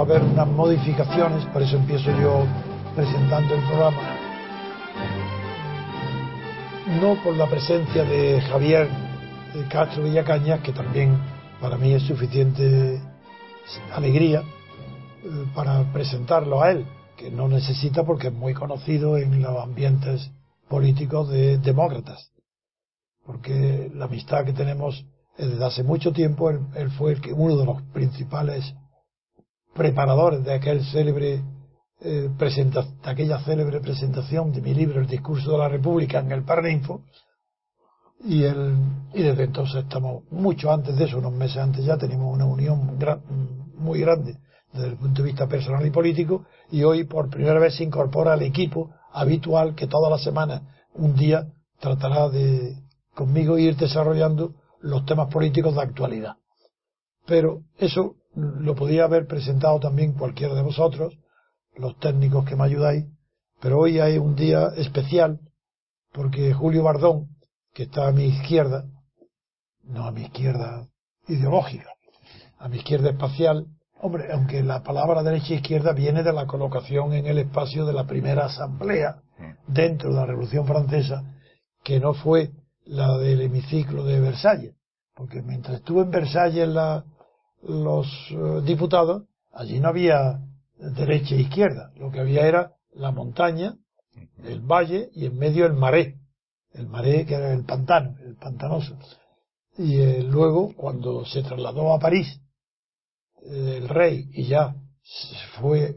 a haber unas modificaciones, por eso empiezo yo presentando el programa. No por la presencia de Javier Castro Villacañas, que también para mí es suficiente alegría eh, para presentarlo a él, que no necesita porque es muy conocido en los ambientes políticos de demócratas porque la amistad que tenemos desde hace mucho tiempo, él, fue el que, uno de los principales preparadores de aquel célebre eh, de aquella célebre presentación de mi libro El discurso de la República en el Paraninfo y, el, y desde entonces estamos mucho antes de eso, unos meses antes ya tenemos una unión muy grande desde el punto de vista personal y político y hoy por primera vez se incorpora al equipo habitual que toda la semana un día tratará de conmigo ir desarrollando los temas políticos de actualidad. Pero eso lo podía haber presentado también cualquiera de vosotros, los técnicos que me ayudáis, pero hoy hay un día especial porque Julio Bardón, que está a mi izquierda, no a mi izquierda ideológica, a mi izquierda espacial, hombre, aunque la palabra derecha e izquierda viene de la colocación en el espacio de la primera asamblea dentro de la Revolución Francesa, que no fue la del hemiciclo de Versalles, porque mientras estuvo en Versalles la, los eh, diputados, allí no había derecha e izquierda, lo que había era la montaña, el valle y en medio el maré, el maré que era el pantano, el pantanoso. Y eh, luego, cuando se trasladó a París, eh, el rey, y ya fue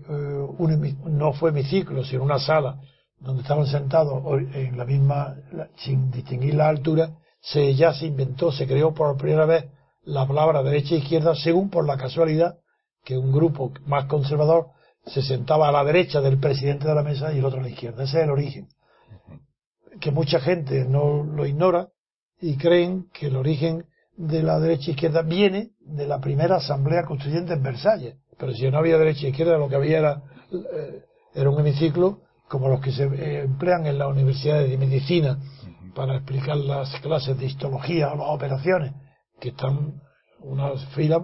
un, no fue hemiciclo, sino una sala donde estaban sentados en la misma, sin distinguir la altura, se, ya se inventó, se creó por primera vez la palabra derecha e izquierda, según por la casualidad que un grupo más conservador se sentaba a la derecha del presidente de la mesa y el otro a la izquierda. Ese es el origen. Que mucha gente no lo ignora y creen que el origen de la derecha e izquierda viene de la primera asamblea constituyente en Versalles. Pero si no había derecha e izquierda, lo que había era, eh, era un hemiciclo como los que se eh, emplean en las universidades de medicina para explicar las clases de histología o las operaciones, que están unas filas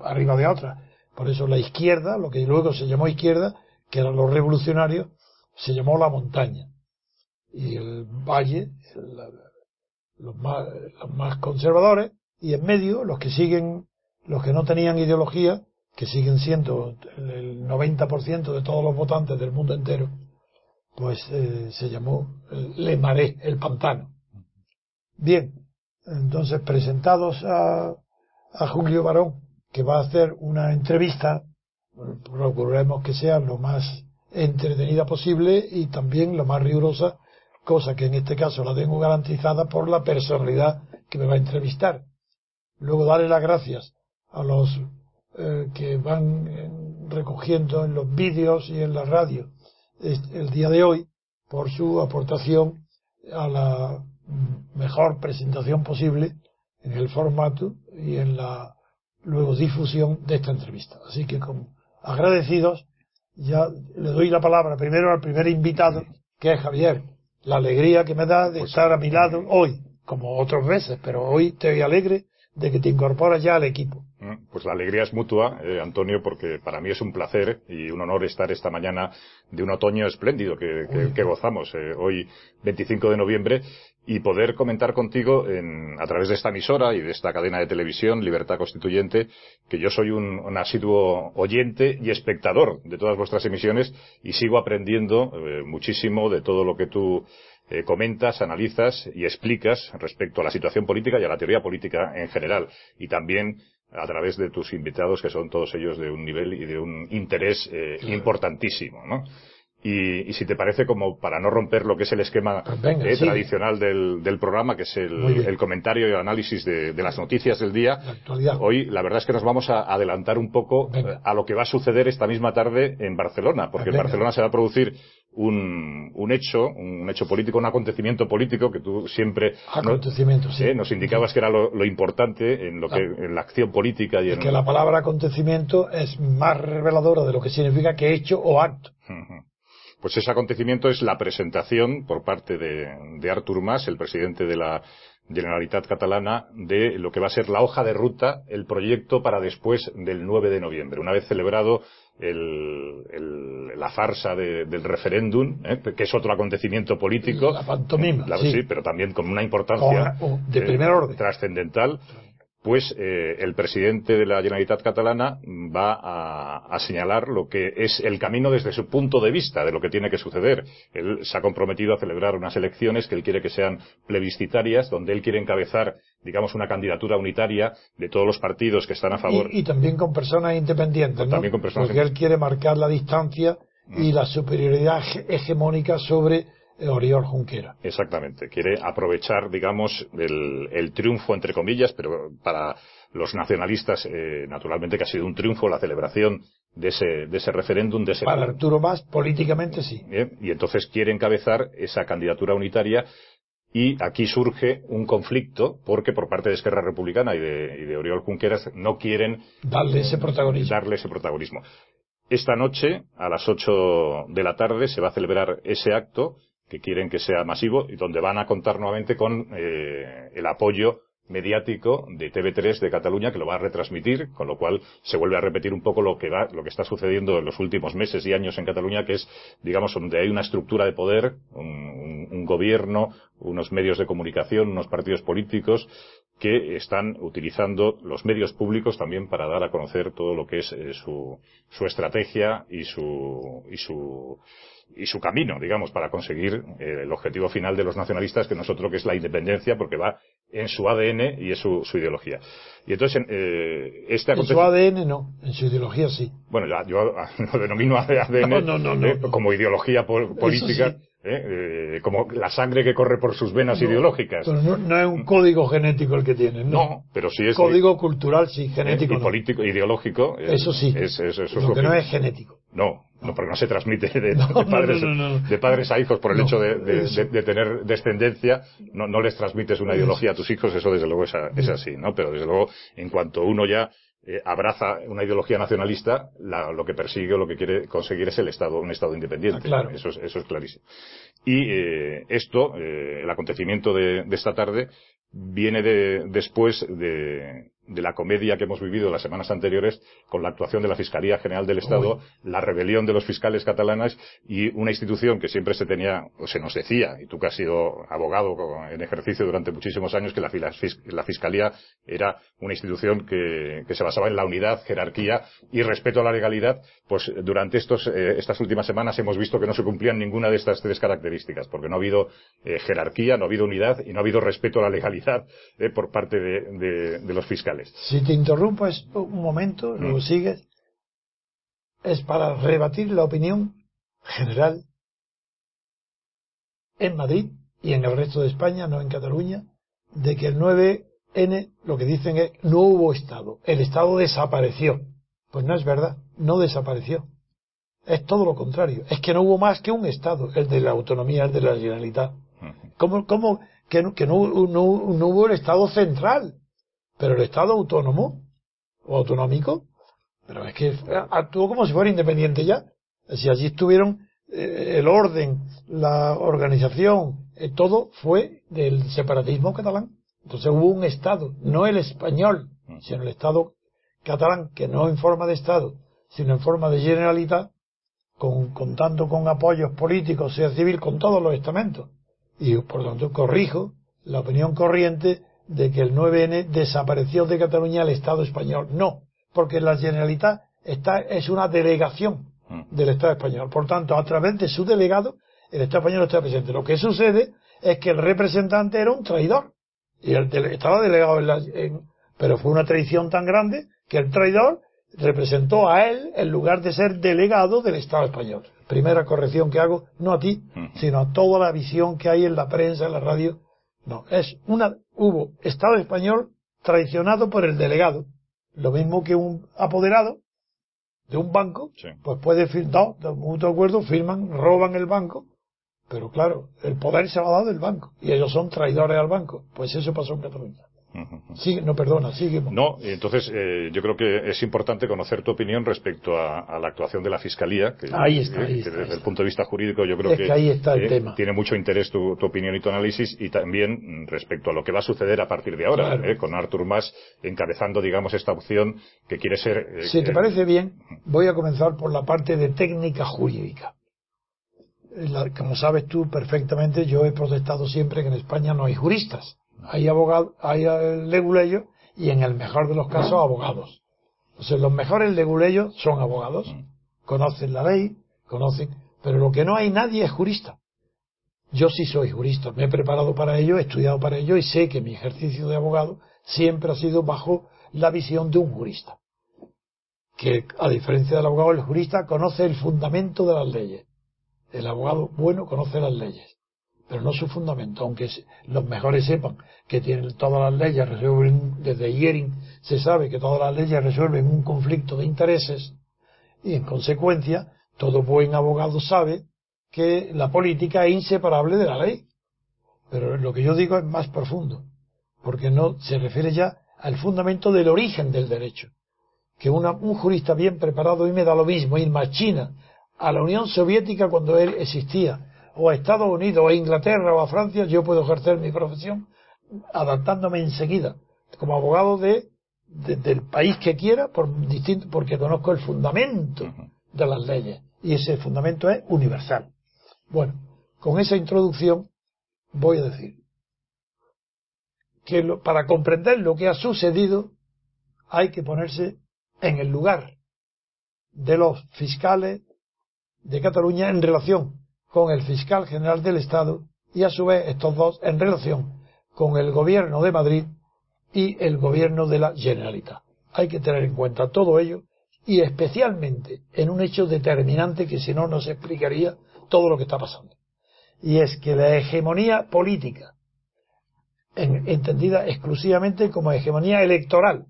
arriba de otras. Por eso la izquierda, lo que luego se llamó izquierda, que eran los revolucionarios, se llamó la montaña. Y el valle, los, más, los más conservadores, y en medio los que siguen, los que no tenían ideología, que siguen siendo el 90% de todos los votantes del mundo entero, pues eh, se llamó eh, Le Maré, el pantano. Bien, entonces presentados a, a Julio Barón, que va a hacer una entrevista, procuraremos que sea lo más entretenida posible y también lo más rigurosa, cosa que en este caso la tengo garantizada por la personalidad que me va a entrevistar. Luego darle las gracias a los eh, que van recogiendo en los vídeos y en la radio el día de hoy por su aportación a la mejor presentación posible en el formato y en la luego difusión de esta entrevista. Así que como agradecidos, ya le doy la palabra primero al primer invitado, que es Javier. La alegría que me da de pues estar a mi lado hoy, como otras veces, pero hoy estoy alegre de que te incorporas ya al equipo. Mm, pues la alegría es mutua, eh, Antonio, porque para mí es un placer y un honor estar esta mañana de un otoño espléndido que, gozamos eh, hoy, 25 de noviembre, y poder comentar contigo a través de esta emisora y de esta cadena de televisión, Libertad Constituyente, que yo soy un, asiduo oyente y espectador de todas vuestras emisiones y sigo aprendiendo eh, muchísimo de todo lo que tú eh, comentas, analizas y explicas respecto a la situación política y a la teoría política en general. Y también a través de tus invitados, que son todos ellos de un nivel y de un interés eh, importantísimo, ¿no? Y, si te parece, como para no romper lo que es el esquema pues eh, tradicional del, programa, que es el, comentario y el análisis de, las noticias del día, hoy la verdad es que nos vamos a adelantar un poco a lo que va a suceder esta misma tarde en Barcelona, porque en Barcelona se va a producir un, un, hecho, un hecho político, un acontecimiento político que tú siempre eh, nos indicabas que era lo, importante en lo que en la acción política y en... que la palabra acontecimiento es más reveladora de lo que significa que hecho o acto. Pues ese acontecimiento es la presentación por parte de, de Artur Mas, el presidente de la, Generalitat Catalana de lo que va a ser la hoja de ruta, el proyecto para después del 9 de noviembre. Una vez celebrado la farsa del referéndum, ¿eh? que es otro acontecimiento político. La pantomima. sí. pero también con una importancia de primer orden. trascendental pues eh, el presidente de la Generalitat catalana va a, señalar lo que es el camino desde su punto de vista de lo que tiene que suceder. Él se ha comprometido a celebrar unas elecciones que él quiere que sean plebiscitarias, donde él quiere encabezar, digamos, una candidatura unitaria de todos los partidos que están a favor. Y, también con personas independientes, ¿no? También con personas Porque él quiere marcar la distancia y mm. la superioridad hegemónica sobre Oriol Junquera. Exactamente. Quiere aprovechar, digamos, el, triunfo, entre comillas, pero para los nacionalistas, eh, naturalmente que ha sido un triunfo la celebración de ese, de ese referéndum, de ese... Para Arturo Más, políticamente sí. y entonces quiere encabezar esa candidatura unitaria y aquí surge un conflicto porque por parte de Esquerra Republicana y de, y de Oriol Junqueras no quieren darle ese protagonismo. Darle ese protagonismo. Esta noche, a las 8 de la tarde, se va a celebrar ese acto que quieren que sea masivo y donde van a contar nuevamente con eh, el apoyo mediático de TV3 de Cataluña que lo va a retransmitir, con lo cual se vuelve a repetir un poco lo que va, lo que está sucediendo en los últimos meses y años en Cataluña, que es, digamos, donde hay una estructura de poder, un, un gobierno, unos medios de comunicación, unos partidos políticos que están utilizando los medios públicos también para dar a conocer todo lo que es eh, su, su estrategia y su, y su y su camino, digamos, para conseguir eh, el objetivo final de los nacionalistas, que no es otro que es la independencia, porque va en su ADN y es su, ideología. Y entonces, eh, este En su ADN no, en su ideología sí. Bueno, yo lo denomino ADN eh, como ideología política. Eh, como la sangre que corre por sus venas ideológicas. no, es un código genético el que tienen, ¿no? No, pero sí es. Código cultural, sí, genético. Y político, ideológico. eso sí. Es, eso lo, que no es genético. No, no, porque no se transmite de, padres, de padres, a hijos por el hecho de, tener descendencia, no, no les transmites una ideología a tus hijos, eso desde luego es, así, ¿no? Pero desde luego, en cuanto uno ya eh, abraza una ideología nacionalista, lo que persigue o lo que quiere conseguir es el Estado, un Estado independiente. Ah, claro. Eso, es, eso es clarísimo. Y eh, esto, eh, el acontecimiento de, esta tarde, viene de, después de, de la comedia que hemos vivido las semanas anteriores con la actuación de la Fiscalía General del Estado, la rebelión de los fiscales catalanes y una institución que siempre se tenía, o se nos decía, y tú que has sido abogado en ejercicio durante muchísimos años, que la, la Fiscalía era una institución que, que, se basaba en la unidad, jerarquía y respeto a la legalidad, pues durante estos, eh, estas últimas semanas hemos visto que no se cumplían ninguna de estas tres características, porque no ha habido eh, jerarquía, no ha habido unidad y no ha habido respeto a la legalidad eh, por parte de, de los fiscales. Si te interrumpo es un momento, mm. luego sigues, es para rebatir la opinión general en Madrid y en el resto de España, no en Cataluña, de que el 9N lo que dicen es no hubo Estado, el Estado desapareció. Pues no es verdad, no desapareció. Es todo lo contrario, es que no hubo más que un Estado, el de la autonomía, el de la Generalitat. ¿Cómo, cómo que, no, que no, no hubo el Estado central? Pero el Estado autónomo o autonómico, pero es que actuó como si fuera independiente ya. Si allí estuvieron eh, el orden, la organización, eh, todo fue del separatismo catalán. Entonces hubo un Estado, no el español, sino el Estado catalán, que no en forma de Estado, sino en forma de generalidad, con, contando con apoyos políticos, sea civil, con todos los estamentos. Y por lo tanto corrijo la opinión corriente de que el 9N desapareció de Cataluña el Estado español. No, porque la Generalitat está, es una delegación mm. del Estado español. Por tanto, a través de su delegado, el Estado español está presente. Lo que sucede es que el representante era un traidor. Y el, estaba delegado en la, pero fue una traición tan grande que el traidor representó a él en lugar de ser delegado del Estado español. Primera corrección que hago, no a ti, sino a toda la visión que hay en la prensa, en la radio, no, es una, hubo Estado español traicionado por el delegado. Lo mismo que un apoderado de un banco, pues puede firmar, de mutuo acuerdo, firman, roban el banco, Pero claro, el poder se lo ha dado el banco y ellos son traidores al banco. Pues eso pasó en Cataluña. Sigue, no, perdona, sigue. No, entonces eh, yo creo que es importante conocer tu opinión respecto a, la actuación de la Fiscalía, que, ahí está, desde el punto de vista jurídico yo creo que, ahí está el eh, tema. tiene mucho interés tu, opinión y tu análisis y también respecto a lo que va a suceder a partir de ahora, eh, con Artur Mas encabezando, digamos, esta opción que quiere ser... si te parece bien, voy a comenzar por la parte de técnica jurídica. como sabes tú perfectamente, yo he protestado siempre que en España no hay juristas hay abogados, hay leguleyos y en el mejor de los casos abogados. Entonces los mejores leguleyos son abogados, conocen la ley, conocen, pero lo que no hay nadie es jurista. Yo sí soy jurista, me he preparado para ello, he estudiado para ello y sé que mi ejercicio de abogado siempre ha sido bajo la visión de un jurista. Que a diferencia del abogado, el jurista conoce el fundamento de las leyes. El abogado bueno conoce las leyes pero no su fundamento, aunque los mejores sepan que tienen todas las leyes resuelven, desde Yering se sabe que todas las leyes resuelven un conflicto de intereses, y en consecuencia, todo buen abogado sabe que la política es inseparable de la ley. Pero lo que yo digo es más profundo, porque no se refiere ya al fundamento del origen del derecho. Que una, un jurista bien preparado, y me da lo mismo ir más China, a la Unión Soviética cuando él existía, o a Estados Unidos, o a Inglaterra, o a Francia, yo puedo ejercer mi profesión adaptándome enseguida como abogado de, del país que quiera, por distinto, porque conozco el fundamento de las leyes. Y ese fundamento es universal. Bueno, con esa introducción voy a decir que para comprender lo que ha sucedido hay que ponerse en el lugar de los fiscales de Cataluña en relación con el fiscal general del Estado y a su vez estos dos en relación con el gobierno de Madrid y el gobierno de la Generalitat. Hay que tener en cuenta todo ello y especialmente en un hecho determinante que si no nos explicaría todo lo que está pasando. Y es que la hegemonía política, entendida exclusivamente como hegemonía electoral,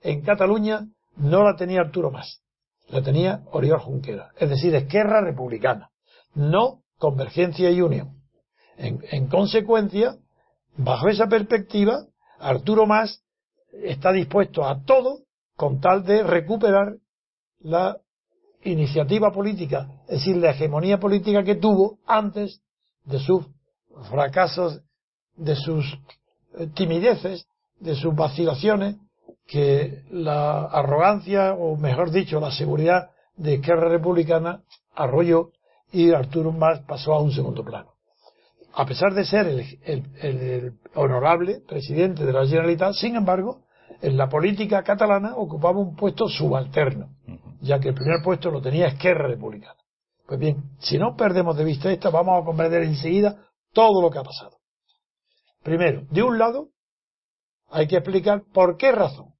en Cataluña no la tenía Arturo Mas, la tenía Oriol Junquera, es decir, Esquerra Republicana no convergencia y unión. En, consecuencia, bajo esa perspectiva, Arturo Más está dispuesto a todo con tal de recuperar la iniciativa política, es decir, la hegemonía política que tuvo antes de sus fracasos, de sus eh, timideces, de sus vacilaciones, que la arrogancia, o mejor dicho, la seguridad de Esquerra Republicana arrolló y Arturo Mas pasó a un segundo plano. A pesar de ser el, honorable presidente de la Generalitat, sin embargo, en la política catalana ocupaba un puesto subalterno, ya que el primer puesto lo tenía Esquerra Republicana. Pues bien, si no perdemos de vista esta, vamos a comprender enseguida todo lo que ha pasado. Primero, de un lado, hay que explicar por qué razón.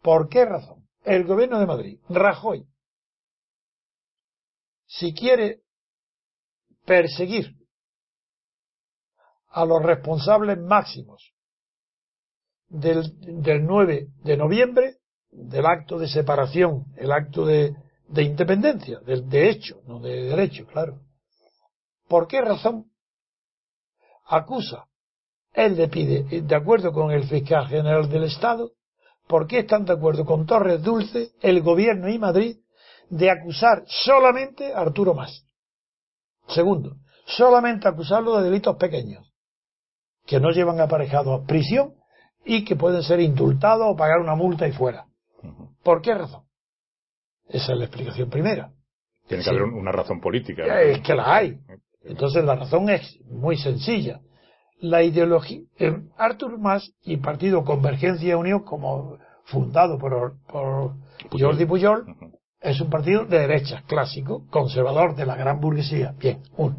¿Por qué razón? El gobierno de Madrid, Rajoy, si quiere perseguir a los responsables máximos del, del 9 de noviembre, del acto de separación, el acto de, de independencia, del de hecho, no de derecho, claro. ¿Por qué razón acusa? Él le pide, de acuerdo con el fiscal general del Estado, ¿por qué están de acuerdo con Torres Dulce, el gobierno y Madrid de acusar solamente a Arturo Más. Segundo, solamente acusarlo de delitos pequeños, que no llevan aparejados a prisión y que pueden ser indultados o pagar una multa y fuera. ¿Por qué razón? Esa es la explicación primera. Tiene que haber una razón política. Es que la hay. Entonces la razón es muy sencilla. La ideología, Artur Mas y Partido Convergencia y Unión, como fundado por, por Jordi Pujol, es un partido de derecha, clásico, conservador de la gran burguesía. Bien, uno.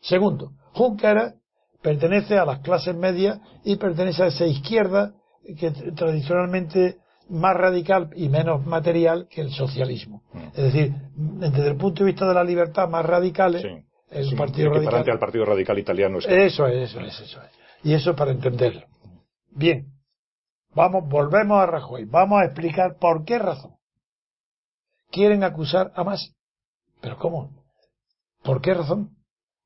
Segundo, Juncker pertenece a las clases medias y pertenece a esa izquierda que tradicionalmente más radical y menos material que el socialismo. Mm. Es decir, desde el punto de vista de la libertad más radicales, es un partido radical. al partido radical italiano. Eso es, eso es, eso es. Y eso para entenderlo. Bien. Vamos, volvemos a Rajoy. Vamos a explicar por qué razón quieren acusar a más. ¿Pero cómo? ¿Por qué razón?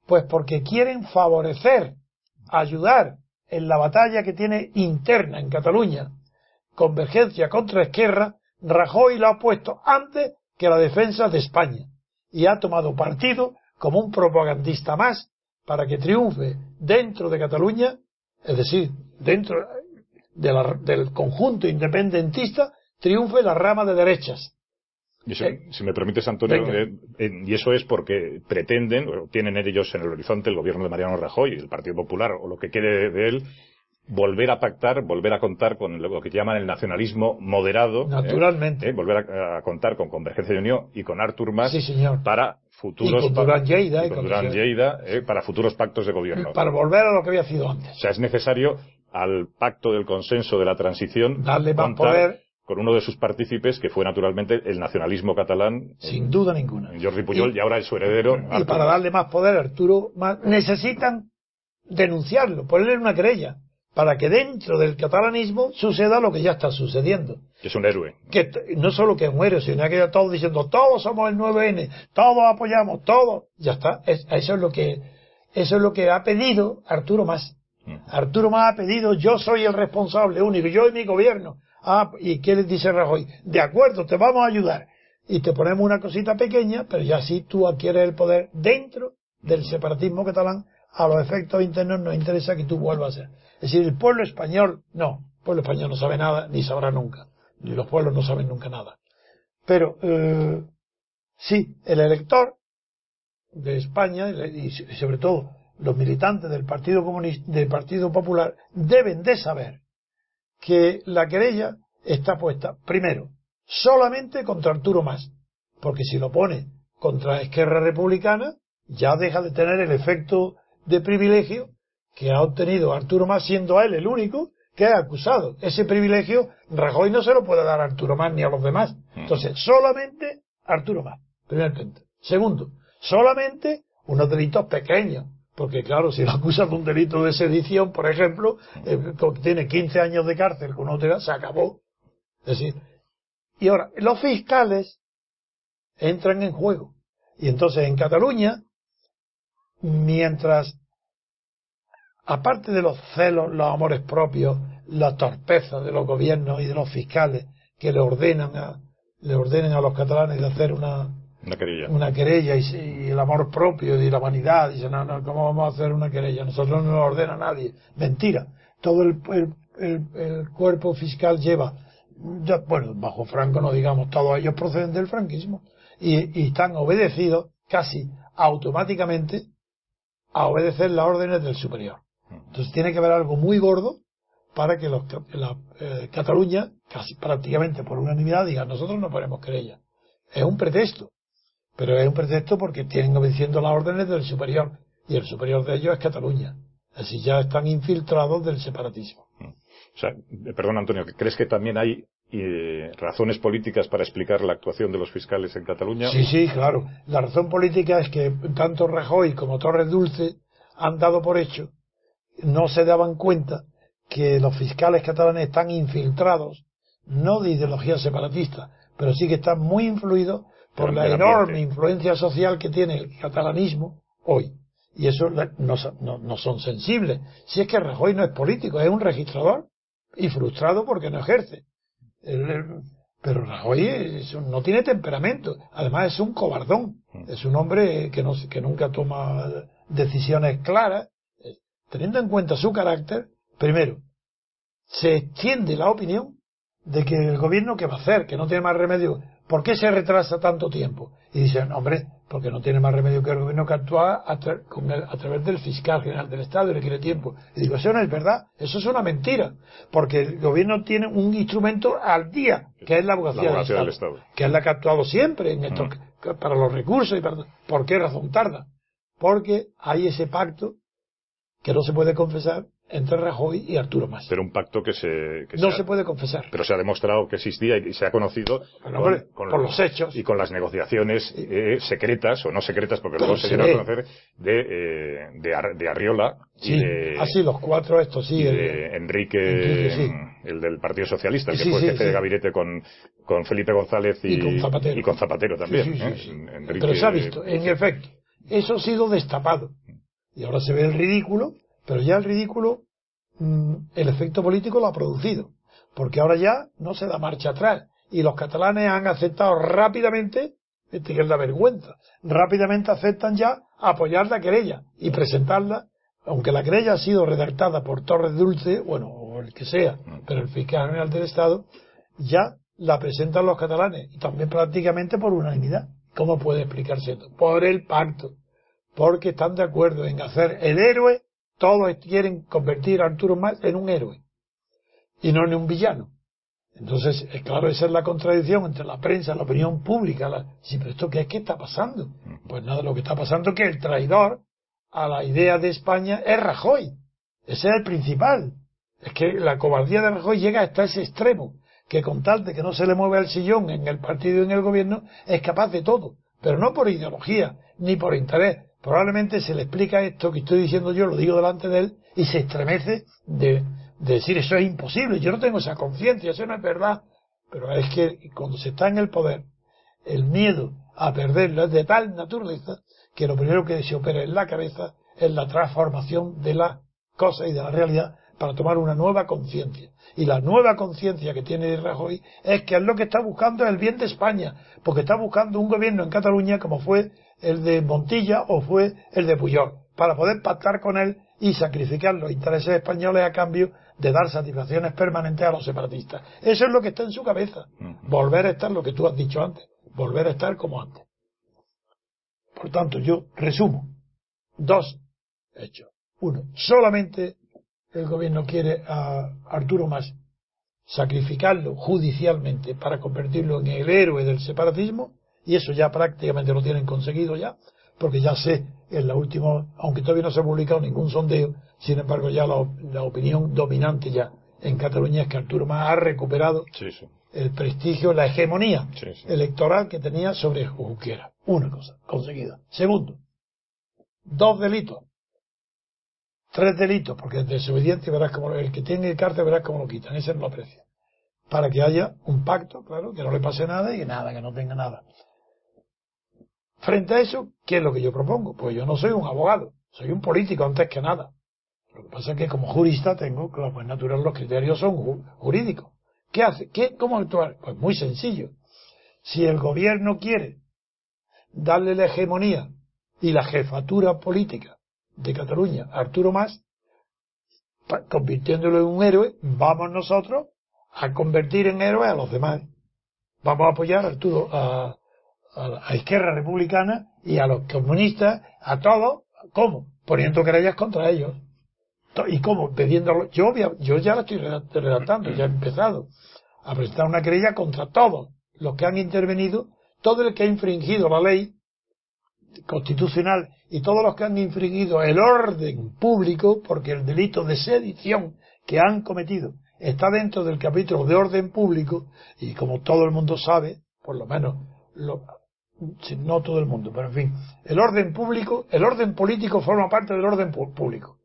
Pues porque quieren favorecer, ayudar en la batalla que tiene interna en Cataluña, convergencia contra Esquerra, Rajoy lo ha puesto antes que la defensa de España y ha tomado partido como un propagandista más para que triunfe dentro de Cataluña, es decir, dentro del conjunto independentista, triunfe la rama de derechas. Eh, si me permites, Antonio, eh, eh, y eso es porque pretenden, o tienen ellos en el horizonte el gobierno de Mariano Rajoy, el Partido Popular, o lo que quede de él, volver a pactar, volver a contar con lo que llaman el nacionalismo moderado. Naturalmente. volver a, contar con Convergencia de Unión y con Artur Mas para futuros y con Durán Lleida, para futuros pactos de gobierno. Para volver a lo que había sido antes. O sea, es necesario al pacto del consenso de la transición darle más poder con uno de sus partícipes que fue naturalmente el nacionalismo catalán sin duda ninguna Jordi Pujol y, ahora es su heredero y para darle más poder a Arturo necesitan denunciarlo ponerle una querella para que dentro del catalanismo suceda lo que ya está sucediendo. Que es un héroe. Que no solo que es un héroe, sino que todos diciendo, todos somos el 9N, todos apoyamos, todos. Ya está. eso es lo que, eso es lo que ha pedido Arturo Más. Mm. Arturo Más ha pedido, yo soy el responsable único, yo y mi gobierno. Ah, ¿y qué le dice Rajoy? De acuerdo, te vamos a ayudar. Y te ponemos una cosita pequeña, pero ya sí tú adquieres el poder dentro del separatismo catalán, a los efectos internos nos interesa que tú vuelvas a ser. Es decir, el pueblo español, no, el pueblo español no sabe nada, ni sabrá nunca. Ni los pueblos no saben nunca nada. Pero, eh, sí, el elector de España, y sobre todo los militantes del Partido Comunista, del Partido Popular, deben de saber que la querella está puesta, primero, solamente contra Arturo Más, porque si lo pone contra Esquerra Republicana, ya deja de tener el efecto de privilegio que ha obtenido Arturo Más siendo él el único que ha acusado. Ese privilegio Rajoy no se lo puede dar a Arturo Más ni a los demás. Mm. Entonces, solamente Arturo Más. Primer punto. Segundo, solamente unos delitos pequeños. Porque claro, si lo acusan de un delito de sedición, por ejemplo, eh, tiene 15 años de cárcel con otra, se acabó. Es decir, y ahora, los fiscales entran en juego. Y entonces en Cataluña, mientras aparte de los celos, los amores propios, la torpeza de los gobiernos y de los fiscales que le ordenan a, le ordenen a los catalanes de hacer una, una querella, una querella y, el amor propio y la vanidad, dicen, no, no, ¿cómo vamos a hacer una querella? Nosotros no lo ordena nadie. Mentira. Todo el, el, el, cuerpo fiscal lleva, ya, bueno, bajo Franco no digamos, todos ellos proceden del franquismo y, y están obedecidos casi automáticamente a obedecer las órdenes del superior. Entonces tiene que haber algo muy gordo para que los, la, eh, Cataluña, casi prácticamente por unanimidad, diga nosotros no ponemos querella. Es un pretexto, pero es un pretexto porque tienen obedeciendo las órdenes del superior, y el superior de ellos es Cataluña. Así ya están infiltrados del separatismo. O sea, perdón Antonio, ¿crees que también hay eh, razones políticas para explicar la actuación de los fiscales en Cataluña? Sí, sí, claro. La razón política es que tanto Rajoy como Torres Dulce han dado por hecho no se daban cuenta que los fiscales catalanes están infiltrados, no de ideología separatista, pero sí que están muy influidos por la enorme influencia social que tiene el catalanismo hoy. Y eso no, no, son sensibles. Si es que Rajoy no es político, es un registrador y frustrado porque no ejerce. Pero Rajoy no tiene temperamento. Además es un cobardón. Mm. Es un hombre que, no, que nunca toma decisiones claras teniendo en cuenta su carácter, primero, se extiende la opinión de que el gobierno que va a hacer, que no tiene más remedio, ¿por qué se retrasa tanto tiempo? Y dicen, hombre, porque no tiene más remedio que el gobierno que actúa a, través del fiscal general del Estado y requiere tiempo. Y digo, eso no es verdad, eso es una mentira, porque el gobierno tiene un instrumento al día, que es la abogacía, del, Estado, que es la que ha actuado siempre en esto, para los recursos y para, ¿por qué razón tarda? Porque hay ese pacto que no se puede confesar entre Rajoy y Arturo Mas. Pero un pacto que se... no se, puede confesar. Pero se ha demostrado que existía y se ha conocido con, por los, hechos. Y con las negociaciones eh, secretas, o no secretas, porque luego se dieron a conocer, de, eh, de, Arriola. Sí, así los cuatro estos, sí. de Enrique, el del Partido Socialista, que fue jefe de gabinete con, con Felipe González y, con Zapatero. Y con Zapatero también. ¿eh? Pero se ha visto, en efecto, eso ha sido destapado Y ahora se ve el ridículo, pero ya el ridículo, mm, el efecto político lo ha producido. Porque ahora ya no se da marcha atrás. Y los catalanes han aceptado rápidamente, este que es la vergüenza, rápidamente aceptan ya apoyar la querella y presentarla, aunque la querella ha sido redactada por Torres Dulce, bueno, o el que sea, pero el fiscal general del Estado, ya la presentan los catalanes, y también prácticamente por unanimidad. ¿Cómo puede explicarse esto? Por el pacto. Porque están de acuerdo en hacer el héroe, todos quieren convertir a Arturo Más en un héroe y no en un villano. Entonces, es claro, esa es la contradicción entre la prensa, la opinión pública. La... Sí, pero esto qué es que está pasando? Pues nada, lo que está pasando es que el traidor a la idea de España es Rajoy. Ese es el principal. Es que la cobardía de Rajoy llega hasta ese extremo que con tal de que no se le mueva el sillón en el partido y en el gobierno, es capaz de todo, pero no por ideología, ni por interés. Probablemente se le explica esto que estoy diciendo yo, lo digo delante de él, y se estremece de, decir eso es imposible, yo no tengo esa conciencia, eso no es verdad. Pero es que cuando se está en el poder, el miedo a perderlo es de tal naturaleza que lo primero que se opera en la cabeza es la transformación de la cosa y de la realidad para tomar una nueva conciencia. Y la nueva conciencia que tiene Rajoy es que es lo que está buscando el bien de España, porque está buscando un gobierno en Cataluña como fue el de Montilla o fue el de Puyol, para poder pactar con él y sacrificar los intereses españoles a cambio de dar satisfacciones permanentes a los separatistas. Eso es lo que está en su cabeza. Volver a estar lo que tú has dicho antes, volver a estar como antes. Por tanto, yo resumo dos hechos. Uno, solamente el gobierno quiere a Arturo Mas sacrificarlo judicialmente para convertirlo en el héroe del separatismo, y eso ya prácticamente lo tienen conseguido ya, porque ya sé en la última, aunque todavía no se ha publicado ningún sondeo, sin embargo ya la, opinión dominante ya en Cataluña es que Arturo Mas ha recuperado el prestigio, la hegemonía electoral que tenía sobre Junquera. Una cosa, conseguida. Segundo, dos delitos tres delitos, porque es desobediente verás como el que tiene el cárcel verás cómo lo quitan, ese no lo aprecia. Para que haya un pacto, claro, que no le pase nada y que nada, que no tenga nada. Frente a eso, ¿qué es lo que yo propongo? Pues yo no soy un abogado, soy un político antes que nada. Lo que pasa es que como jurista tengo, claro, pues natural, los criterios son jurídicos. ¿Qué hace? ¿Qué, ¿Cómo actuar? Pues muy sencillo. Si el gobierno quiere darle la hegemonía y la jefatura política de Cataluña, Arturo Más, convirtiéndolo en un héroe, vamos nosotros a convertir en héroe a los demás. Vamos a apoyar a Arturo, a, a, Izquierda Republicana y a los comunistas, a todos, ¿cómo? Poniendo querellas contra ellos. ¿Y cómo? Pidiéndolo. Yo, yo ya la estoy redactando, ya he empezado a presentar una querella contra todos los que han intervenido, todo el que ha infringido la ley constitucional y todos los que han infringido el orden público, porque el delito de sedición que han cometido está dentro del capítulo de orden público, y como todo el mundo sabe, por lo menos, no todo el mundo, pero en fin, el orden público, el orden político forma parte del orden público.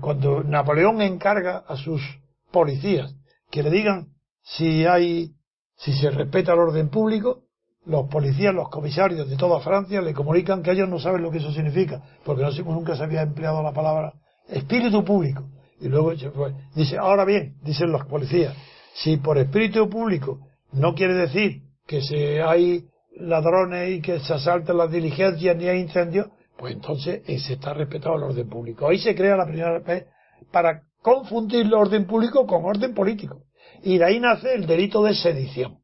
Cuando Napoleón encarga a sus policías que le digan si hay, si se respeta el orden público, los policías, los comisarios de toda Francia le comunican que ellos no saben lo que eso significa, porque no, nunca se había empleado la palabra espíritu público. Y luego pues, dice, ahora bien, dicen los policías, si por espíritu público no quiere decir que se hay ladrones y que se asaltan las diligencias ni hay incendios, pues entonces se está respetado el orden público. Ahí se crea la primera vez para confundir el orden público con orden político. Y de ahí nace el delito de sedición,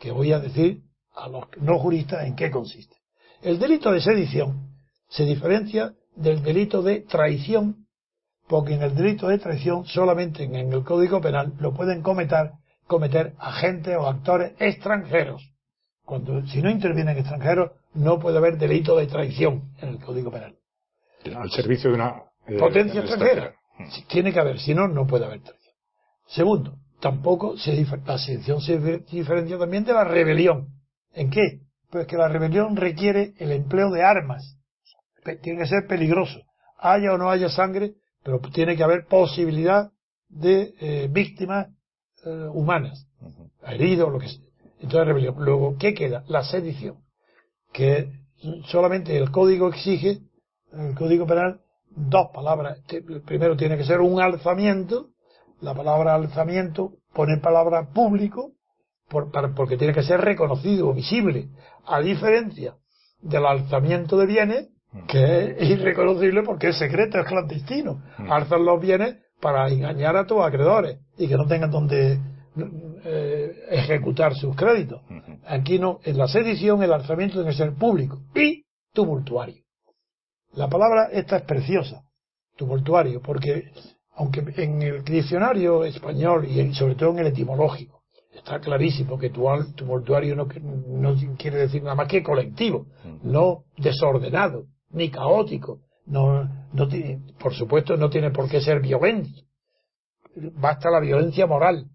que voy a decir a los no juristas en qué consiste. El delito de sedición se diferencia del delito de traición, porque en el delito de traición solamente en el Código Penal lo pueden cometer, cometer agentes o actores extranjeros. Cuando, si no intervienen extranjeros, no puede haber delito de traición en el Código Penal. Al servicio de una eh, potencia extranjera. Tiene que haber, si no, no puede haber traición. Segundo, tampoco se, la sedición se diferencia también de la rebelión. ¿En qué? Pues que la rebelión requiere el empleo de armas. Tiene que ser peligroso. Haya o no haya sangre, pero tiene que haber posibilidad de eh, víctimas eh, humanas, heridos, lo que sea. Entonces, rebelión. Luego, ¿qué queda? La sedición. Que solamente el código exige, el código penal, dos palabras. Primero tiene que ser un alzamiento. La palabra alzamiento pone palabra público porque tiene que ser reconocido o visible. A diferencia del alzamiento de bienes, que es irreconocible porque es secreto, es clandestino. Alzan los bienes para engañar a tus acreedores y que no tengan donde eh, ejecutar sus créditos. Aquí no, en la sedición el alzamiento tiene que ser público y tumultuario. La palabra esta es preciosa, tumultuario, porque aunque en el diccionario español y sobre todo en el etimológico está clarísimo que tumultuario no, no quiere decir nada más que colectivo, no desordenado, ni caótico, no, no tiene, por supuesto no tiene por qué ser violento, basta la violencia moral,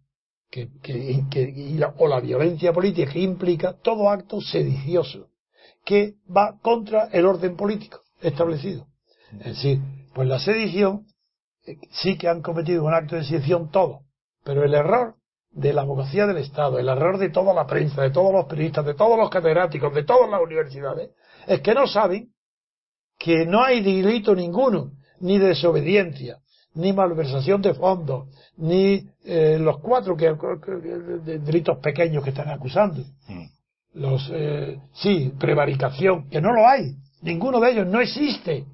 que, que, o la violencia política que implica todo acto sedicioso que va contra el orden político establecido. Es decir, pues la sedición eh, sí que han cometido un acto de sedición todo, pero el error de la abogacía del Estado, el error de toda la prensa, de todos los periodistas, de todos los catedráticos, de todas las universidades, es que no saben que no hay delito ninguno, ni desobediencia, ni malversación de fondos, ni eh, los cuatro que, delitos pequeños que están acusando. Mm. Los, eh, sí, prevaricación, que no lo hay. Ninguno de ellos no existe.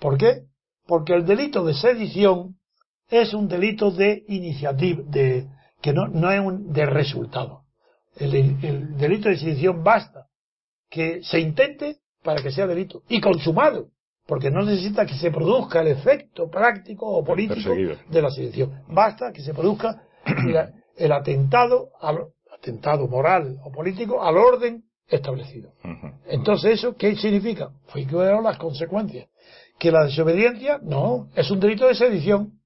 ¿Por qué? Porque el delito de sedición es un delito de iniciativa, de, que no, no es un de resultado. El, el delito de sedición basta que se intente para que sea delito y consumado porque no necesita que se produzca el efecto práctico o político de la sedición. Basta que se produzca el atentado, al, atentado moral o político al orden establecido. Entonces, ¿eso qué significa? Fue que las consecuencias. Que la desobediencia, no, es un delito de sedición.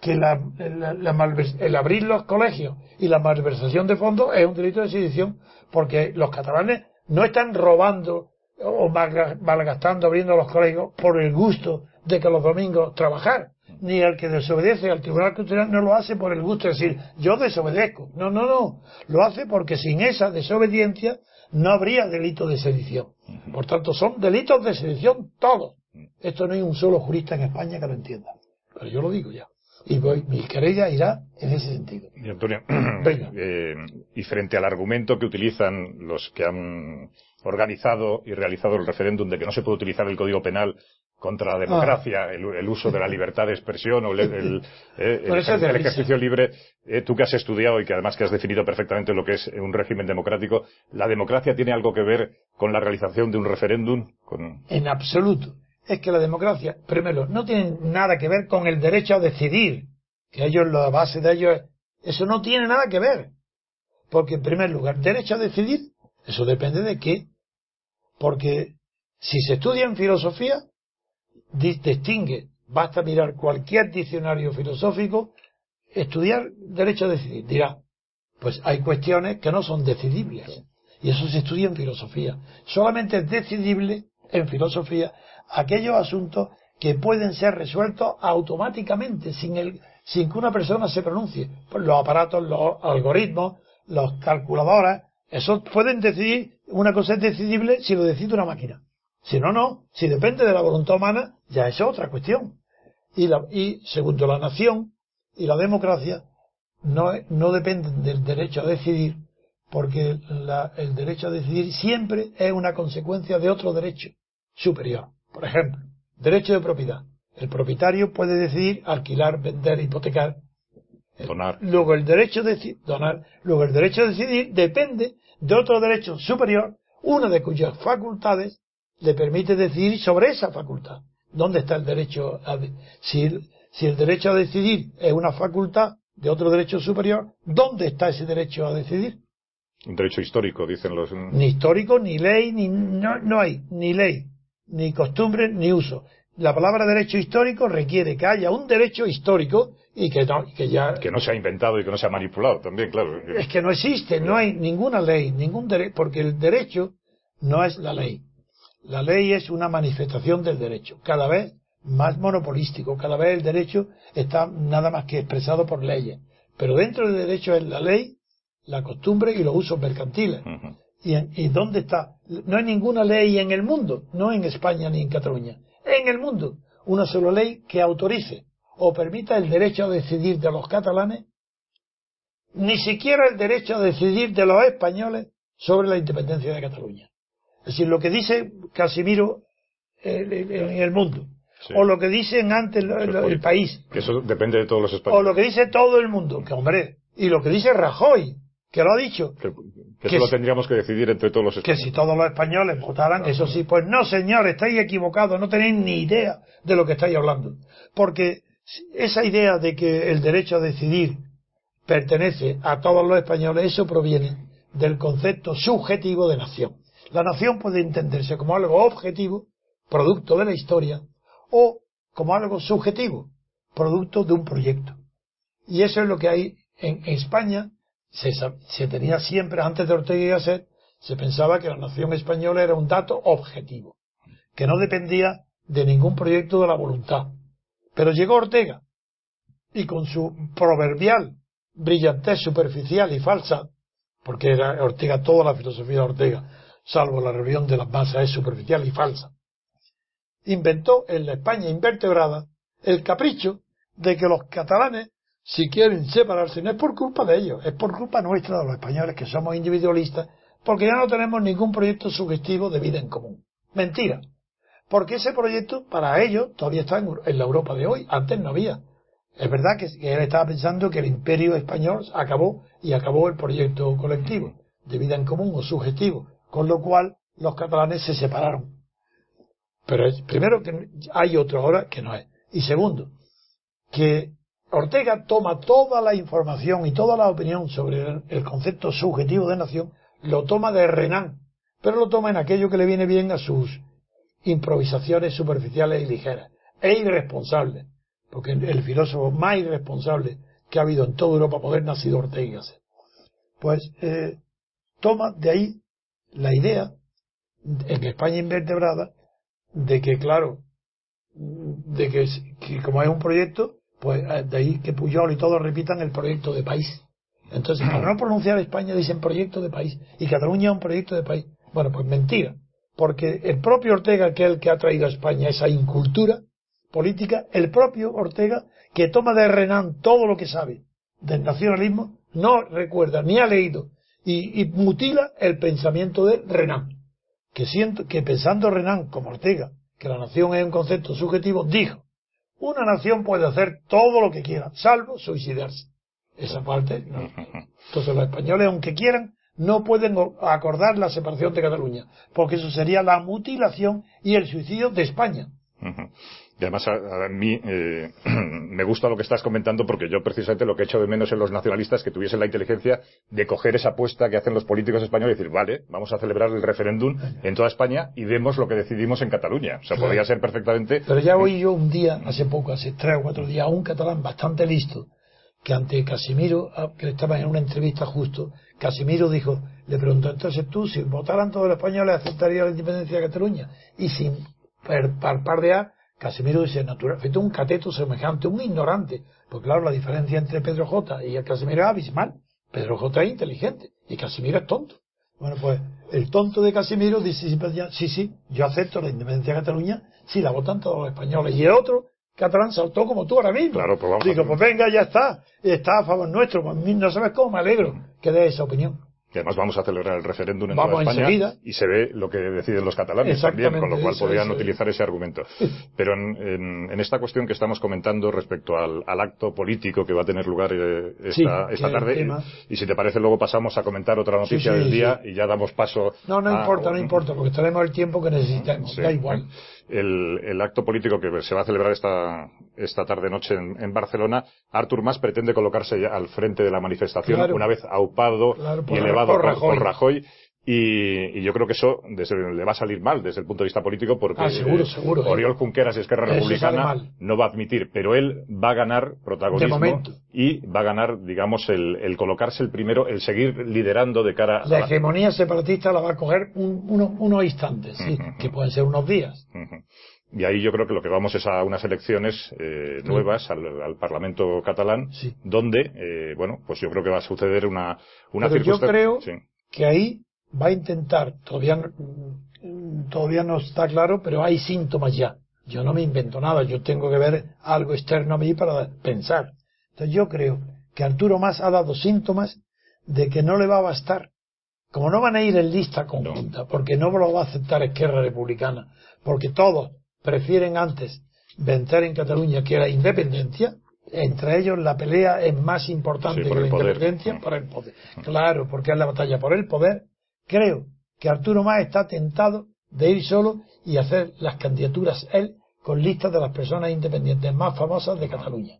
Que la, el abrir los colegios y la malversación de fondos es un delito de sedición, porque los catalanes no están robando o malgastando abriendo los colegios por el gusto de que los domingos trabajar. Ni el que desobedece al Tribunal Constitucional no lo hace por el gusto de decir, yo desobedezco. No, no, no. Lo hace porque sin esa desobediencia no habría delito de sedición. Por tanto, son delitos de sedición todos. Esto no hay un solo jurista en España que lo entienda. Pero yo lo digo ya. Y voy, mi querella irá en ese sentido. Y Antonio, eh, y frente al argumento que utilizan los que han organizado y realizado el referéndum de que no se puede utilizar el Código Penal contra la democracia, ah. el, uso de la libertad de expresión o el, eh, ejercicio libre, eh, tú que has estudiado y que además que has definido perfectamente lo que es un régimen democrático, ¿la democracia tiene algo que ver con la realización de un referéndum? En absoluto. Es que la democracia, primero, no tiene nada que ver con el derecho a decidir, que ellos, la base de ellos, eso no tiene nada que ver. Porque, en primer lugar, derecho a decidir, eso depende de qué porque si se estudia en filosofía, distingue, basta mirar cualquier diccionario filosófico, estudiar derecho a decidir. Dirá, pues hay cuestiones que no son decidibles. Y eso se estudia en filosofía. Solamente es decidible en filosofía aquellos asuntos que pueden ser resueltos automáticamente, sin, el, sin que una persona se pronuncie. Pues los aparatos, los algoritmos, las calculadoras, eso pueden decidir, una cosa es decidible si lo decide una máquina. Si no, no. Si depende de la voluntad humana, ya es otra cuestión. Y, la, y segundo, la nación y la democracia no, no dependen del derecho a decidir, porque la, el derecho a decidir siempre es una consecuencia de otro derecho superior. Por ejemplo, derecho de propiedad. El propietario puede decidir alquilar, vender, hipotecar. Donar. Luego el derecho de donar. Luego el derecho a decidir depende de otro derecho superior, una de cuyas facultades le permite decidir sobre esa facultad. ¿Dónde está el derecho a si, si el derecho a decidir es una facultad de otro derecho superior, ¿dónde está ese derecho a decidir? Un derecho histórico, dicen los. Ni histórico, ni ley, ni no, no hay ni ley, ni costumbre, ni uso. La palabra derecho histórico requiere que haya un derecho histórico y que no, que ya que no se ha inventado y que no se ha manipulado también, claro. Es que no existe, no hay ninguna ley, ningún derecho, porque el derecho no es la ley. La ley es una manifestación del derecho, cada vez más monopolístico, cada vez el derecho está nada más que expresado por leyes. Pero dentro del derecho es la ley, la costumbre y los usos mercantiles. ¿Y, ¿Y dónde está? No hay ninguna ley en el mundo, no en España ni en Cataluña, en el mundo una sola ley que autorice o permita el derecho a decidir de los catalanes, ni siquiera el derecho a decidir de los españoles sobre la independencia de Cataluña. Es decir, lo que dice Casimiro en el mundo, o lo que dicen antes el, país. Que eso depende de todos los españoles. O lo que dice todo el mundo, que hombre, y lo que dice Rajoy, que lo ha dicho. Que, eso lo tendríamos que decidir entre todos los españoles. Que si todos los españoles votaran, eso sí, pues no, señor, estáis equivocados, no tenéis ni idea de lo que estáis hablando. Porque esa idea de que el derecho a decidir pertenece a todos los españoles, eso proviene del concepto subjetivo de nación. La nación puede entenderse como algo objetivo, producto de la historia, o como algo subjetivo, producto de un proyecto. Y eso es lo que hay en, España. Se, tenía siempre, antes de Ortega y Gasset, se pensaba que la nación española era un dato objetivo, que no dependía de ningún proyecto de la voluntad. Pero llegó Ortega, y con su proverbial brillantez superficial y falsa, porque era Ortega, toda la filosofía de Ortega, salvo la rebelión de las masas, es superficial y falsa inventó en la España invertebrada el capricho de que los catalanes, si quieren separarse, no es por culpa de ellos, es por culpa nuestra de los españoles que somos individualistas, porque ya no tenemos ningún proyecto sugestivo de vida en común. Mentira. Porque ese proyecto, para ellos, todavía está en, la Europa de hoy. Antes no había. Es verdad que, él estaba pensando que el imperio español acabó y acabó el proyecto colectivo de vida en común o sugestivo, con lo cual los catalanes se separaron pero es, primero que hay otro ahora que no es. Y segundo, que Ortega toma toda la información y toda la opinión sobre el, concepto subjetivo de nación, lo toma de Renan, pero lo toma en aquello que le viene bien a sus improvisaciones superficiales y ligeras. Es irresponsable, porque el filósofo más irresponsable que ha habido en toda Europa moderna ha sido Ortega. Pues eh, toma de ahí la idea en España invertebrada de que, claro, de que, como es un proyecto, pues eh, de ahí que Puyol y todos repitan el proyecto de país. Entonces, para no pronunciar España dicen proyecto de país y Cataluña es un proyecto de país. Bueno, pues mentira, porque el propio Ortega, que es el que ha traído a España esa incultura política, el propio Ortega, que toma de Renan todo lo que sabe del nacionalismo, no recuerda ni ha leído y, y mutila el pensamiento de Renan que, siento, que pensando Renan como Ortega, que la nación es un concepto subjetivo, dijo, una nación puede hacer todo lo que quiera, salvo suicidarse. Esa parte, no. Entonces los españoles, aunque quieran, no pueden acordar la separación de Cataluña, porque eso sería la mutilación y el suicidio de España. Y además a, mí eh, me gusta lo que estás comentando porque yo precisamente lo que echo de menos en los nacionalistas que tuviesen la inteligencia de coger esa apuesta que hacen los políticos españoles y decir, vale, vamos a celebrar el referéndum en toda España y vemos lo que decidimos en Cataluña. O sea, podría ser perfectamente... Pero ya oí yo un día, hace poco, hace tres o cuatro días, a un catalán bastante listo, que ante Casimiro, que estaba en una entrevista justo, Casimiro dijo, le preguntó, entonces tú, si votaran todos los españoles, ¿aceptarías la independencia de Cataluña? Y sin parpadear, Casimiro dice, natural, un cateto semejante, un ignorante. Porque claro, la diferencia entre Pedro J y el Casimiro es abismal. Pedro J es inteligente y Casimiro es tonto. Bueno, pues el tonto de Casimiro dice, sí, sí, yo acepto la independencia de Cataluña si la votan todos los españoles. Y el otro, catalán, saltó como tú ahora mismo. Claro, pues Digo, pues venga, ya está. Está a favor nuestro. Pues no sabes cómo me alegro que dé esa opinión y además vamos a celebrar el referéndum en toda España y se ve lo que deciden los catalanes también, con lo cual podrían utilizar ese argumento. Pero en, esta cuestión que estamos comentando respecto al, acto político que va a tener lugar eh, esta, tarde, y, si te parece luego pasamos a comentar otra noticia del día y ya damos paso. No, no importa, no importa, porque tenemos el tiempo que necesitamos, da igual el, acto político que se va a celebrar esta, esta tarde-noche en, Barcelona, Artur Mas pretende colocarse ya al frente de la manifestación una vez aupado y elevado por Rajoy. Y, yo creo que eso le va a salir mal desde el punto de vista político porque ah, seguro, seguro. Oriol Junqueras y Esquerra Republicana no va a admitir, pero él va a ganar protagonismo y va a ganar, digamos, el, colocarse el primero, el seguir liderando de cara a la hegemonía separatista la va a coger unos instantes, sí, que pueden ser unos días. Y ahí yo creo que lo que vamos es a unas elecciones eh, nuevas al, Parlamento catalán, donde, eh, bueno, pues yo creo que va a suceder una, una circunstancia. Yo creo que ahí va a intentar, todavía, todavía no está claro, pero hay síntomas ya. Yo no me invento nada, yo tengo que ver algo externo a mí para pensar. Entonces yo creo que Arturo Más ha dado síntomas de que no le va a bastar. Como no van a ir en lista conjunta, porque no lo va a aceptar Esquerra Republicana, porque todos prefieren antes vencer en Cataluña que la independencia, entre ellos la pelea es más importante que la independencia por el poder. Claro, porque es la batalla por el poder. Creo que Arturo Más está tentado de ir solo y hacer las candidaturas él con listas de las personas independientes más famosas de Cataluña.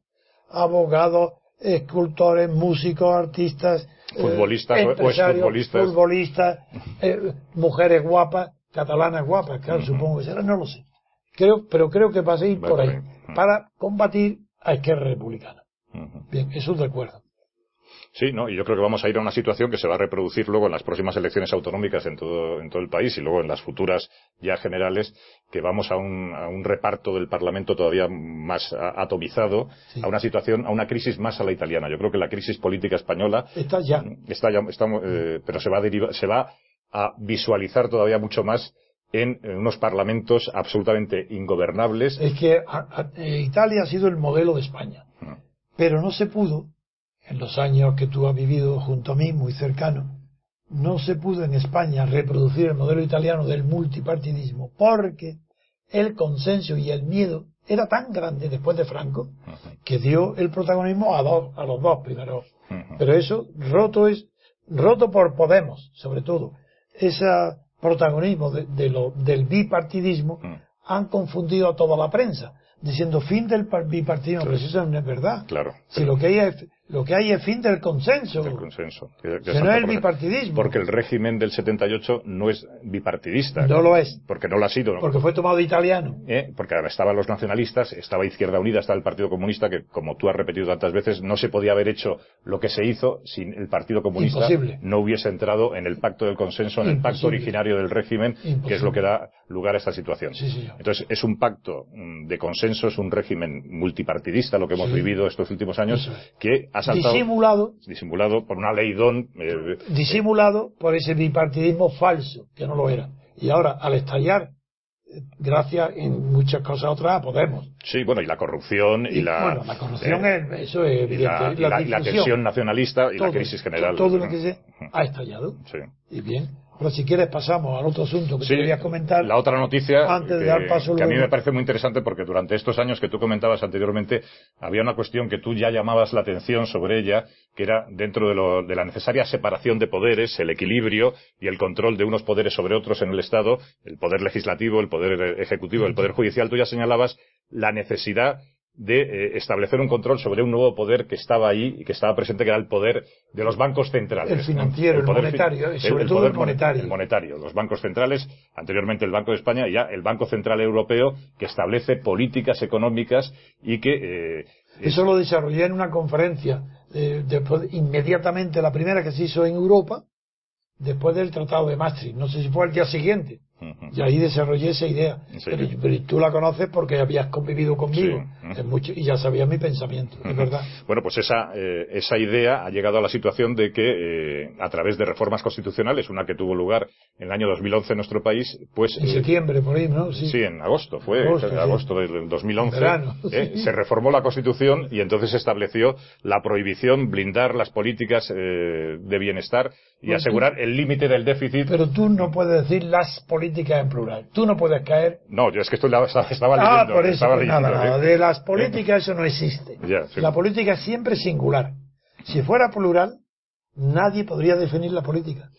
Abogados, escultores, músicos, artistas, eh, futbolistas eh, futbolistas, futbolistas eh, mujeres guapas, catalanas guapas, claro, supongo que será, no lo sé. Creo, pero creo que va a ir por ahí, para combatir a Izquierda Republicana. Bien, eso de acuerdo. Sí, no, y yo creo que vamos a ir a una situación que se va a reproducir luego en las próximas elecciones autonómicas en todo, en todo el país y luego en las futuras ya generales, que vamos a un, a un reparto del Parlamento todavía más atomizado, a una situación, a una crisis más a la italiana. Yo creo que la crisis política española está ya, está ya, eh, pero se va a derivar, se va a visualizar todavía mucho más en, unos parlamentos absolutamente ingobernables. Es que Italia ha sido el modelo de España, pero no se pudo en los años que tú has vivido junto a mí, muy cercano, no se pudo en España reproducir el modelo italiano del multipartidismo porque el consenso y el miedo era tan grande después de Franco que dio el protagonismo a, dos, a los dos primero. Pero eso roto es roto por Podemos, sobre todo. Ese protagonismo de, lo, del bipartidismo han confundido a toda la prensa diciendo fin del bipartidismo, pero eso no es verdad. Claro. Si lo que hay es lo que hay es fin del consenso. Del consenso. Que, no es el bipartidismo. Porque el régimen del 78 no es bipartidista. No lo es. Porque no lo ha sido. Porque fue tomado de italiano. ¿Eh? Porque estaban los nacionalistas, estaba Izquierda Unida, estaba el Partido Comunista, que como tú has repetido tantas veces, no se podía haber hecho lo que se hizo si el Partido Comunista no hubiese entrado en el pacto del consenso, en el pacto originario del régimen, que es lo que da lugar a esta situación. Entonces, es un pacto mm, de consenso, es un régimen multipartidista, lo que hemos vivido estos últimos años, que disimulado, disimulado por una ley don, eh, disimulado por ese bipartidismo falso, que no lo era. Y ahora, al estallar, eh, gracias en muchas cosas otras a Podemos. Sí, bueno, y la corrupción y, la... Bueno, la corrupción eh, es, eso es evidente. Y la, tensión nacionalista y la crisis general. Todo lo que se ha estallado. Sí. Y bien, pero si quieres pasamos al otro asunto que querías comentar. La otra noticia antes de dar paso que a mí me parece muy interesante porque durante estos años que tú comentabas anteriormente había una cuestión que tú ya llamabas la atención sobre ella, que era dentro de, lo, de la necesaria separación de poderes, el equilibrio y el control de unos poderes sobre otros en el Estado, el poder legislativo, el poder ejecutivo, el poder judicial. Tú ya señalabas la necesidad de eh, establecer un control sobre un nuevo poder que estaba ahí y que estaba presente, que era el poder de los bancos centrales. El financiero, el, monetario, sobre todo el monetario. El monetario, los bancos centrales, anteriormente el Banco de España y ya el Banco Central Europeo, que establece políticas económicas y que... Eh, Eso lo desarrollé en una conferencia, eh, después, inmediatamente la primera que se hizo en Europa, después del Tratado de Maastricht. No sé si fue al día siguiente y ahí desarrollé esa idea. Pero, tú la conoces porque habías convivido conmigo mucho, y ya sabías mi pensamiento, es verdad. Bueno, pues esa, eh, esa idea ha llegado a la situación de que eh, a través de reformas constitucionales, una que tuvo lugar en el año 2011 en nuestro país, pues... En eh, septiembre, por ahí, ¿no? Sí, en agosto, fue en agosto del 2011. se reformó la Constitución y entonces se estableció la prohibición, blindar las políticas de bienestar y pues asegurar el límite del déficit. Pero tú no puedes decir las políticas en plural. Tú no puedes caer. No, yo es que esto estaba leyendo. Ah, por eso, pues nada, De las políticas eso no existe. La política es siempre singular. Si fuera plural, nadie podría definir la política.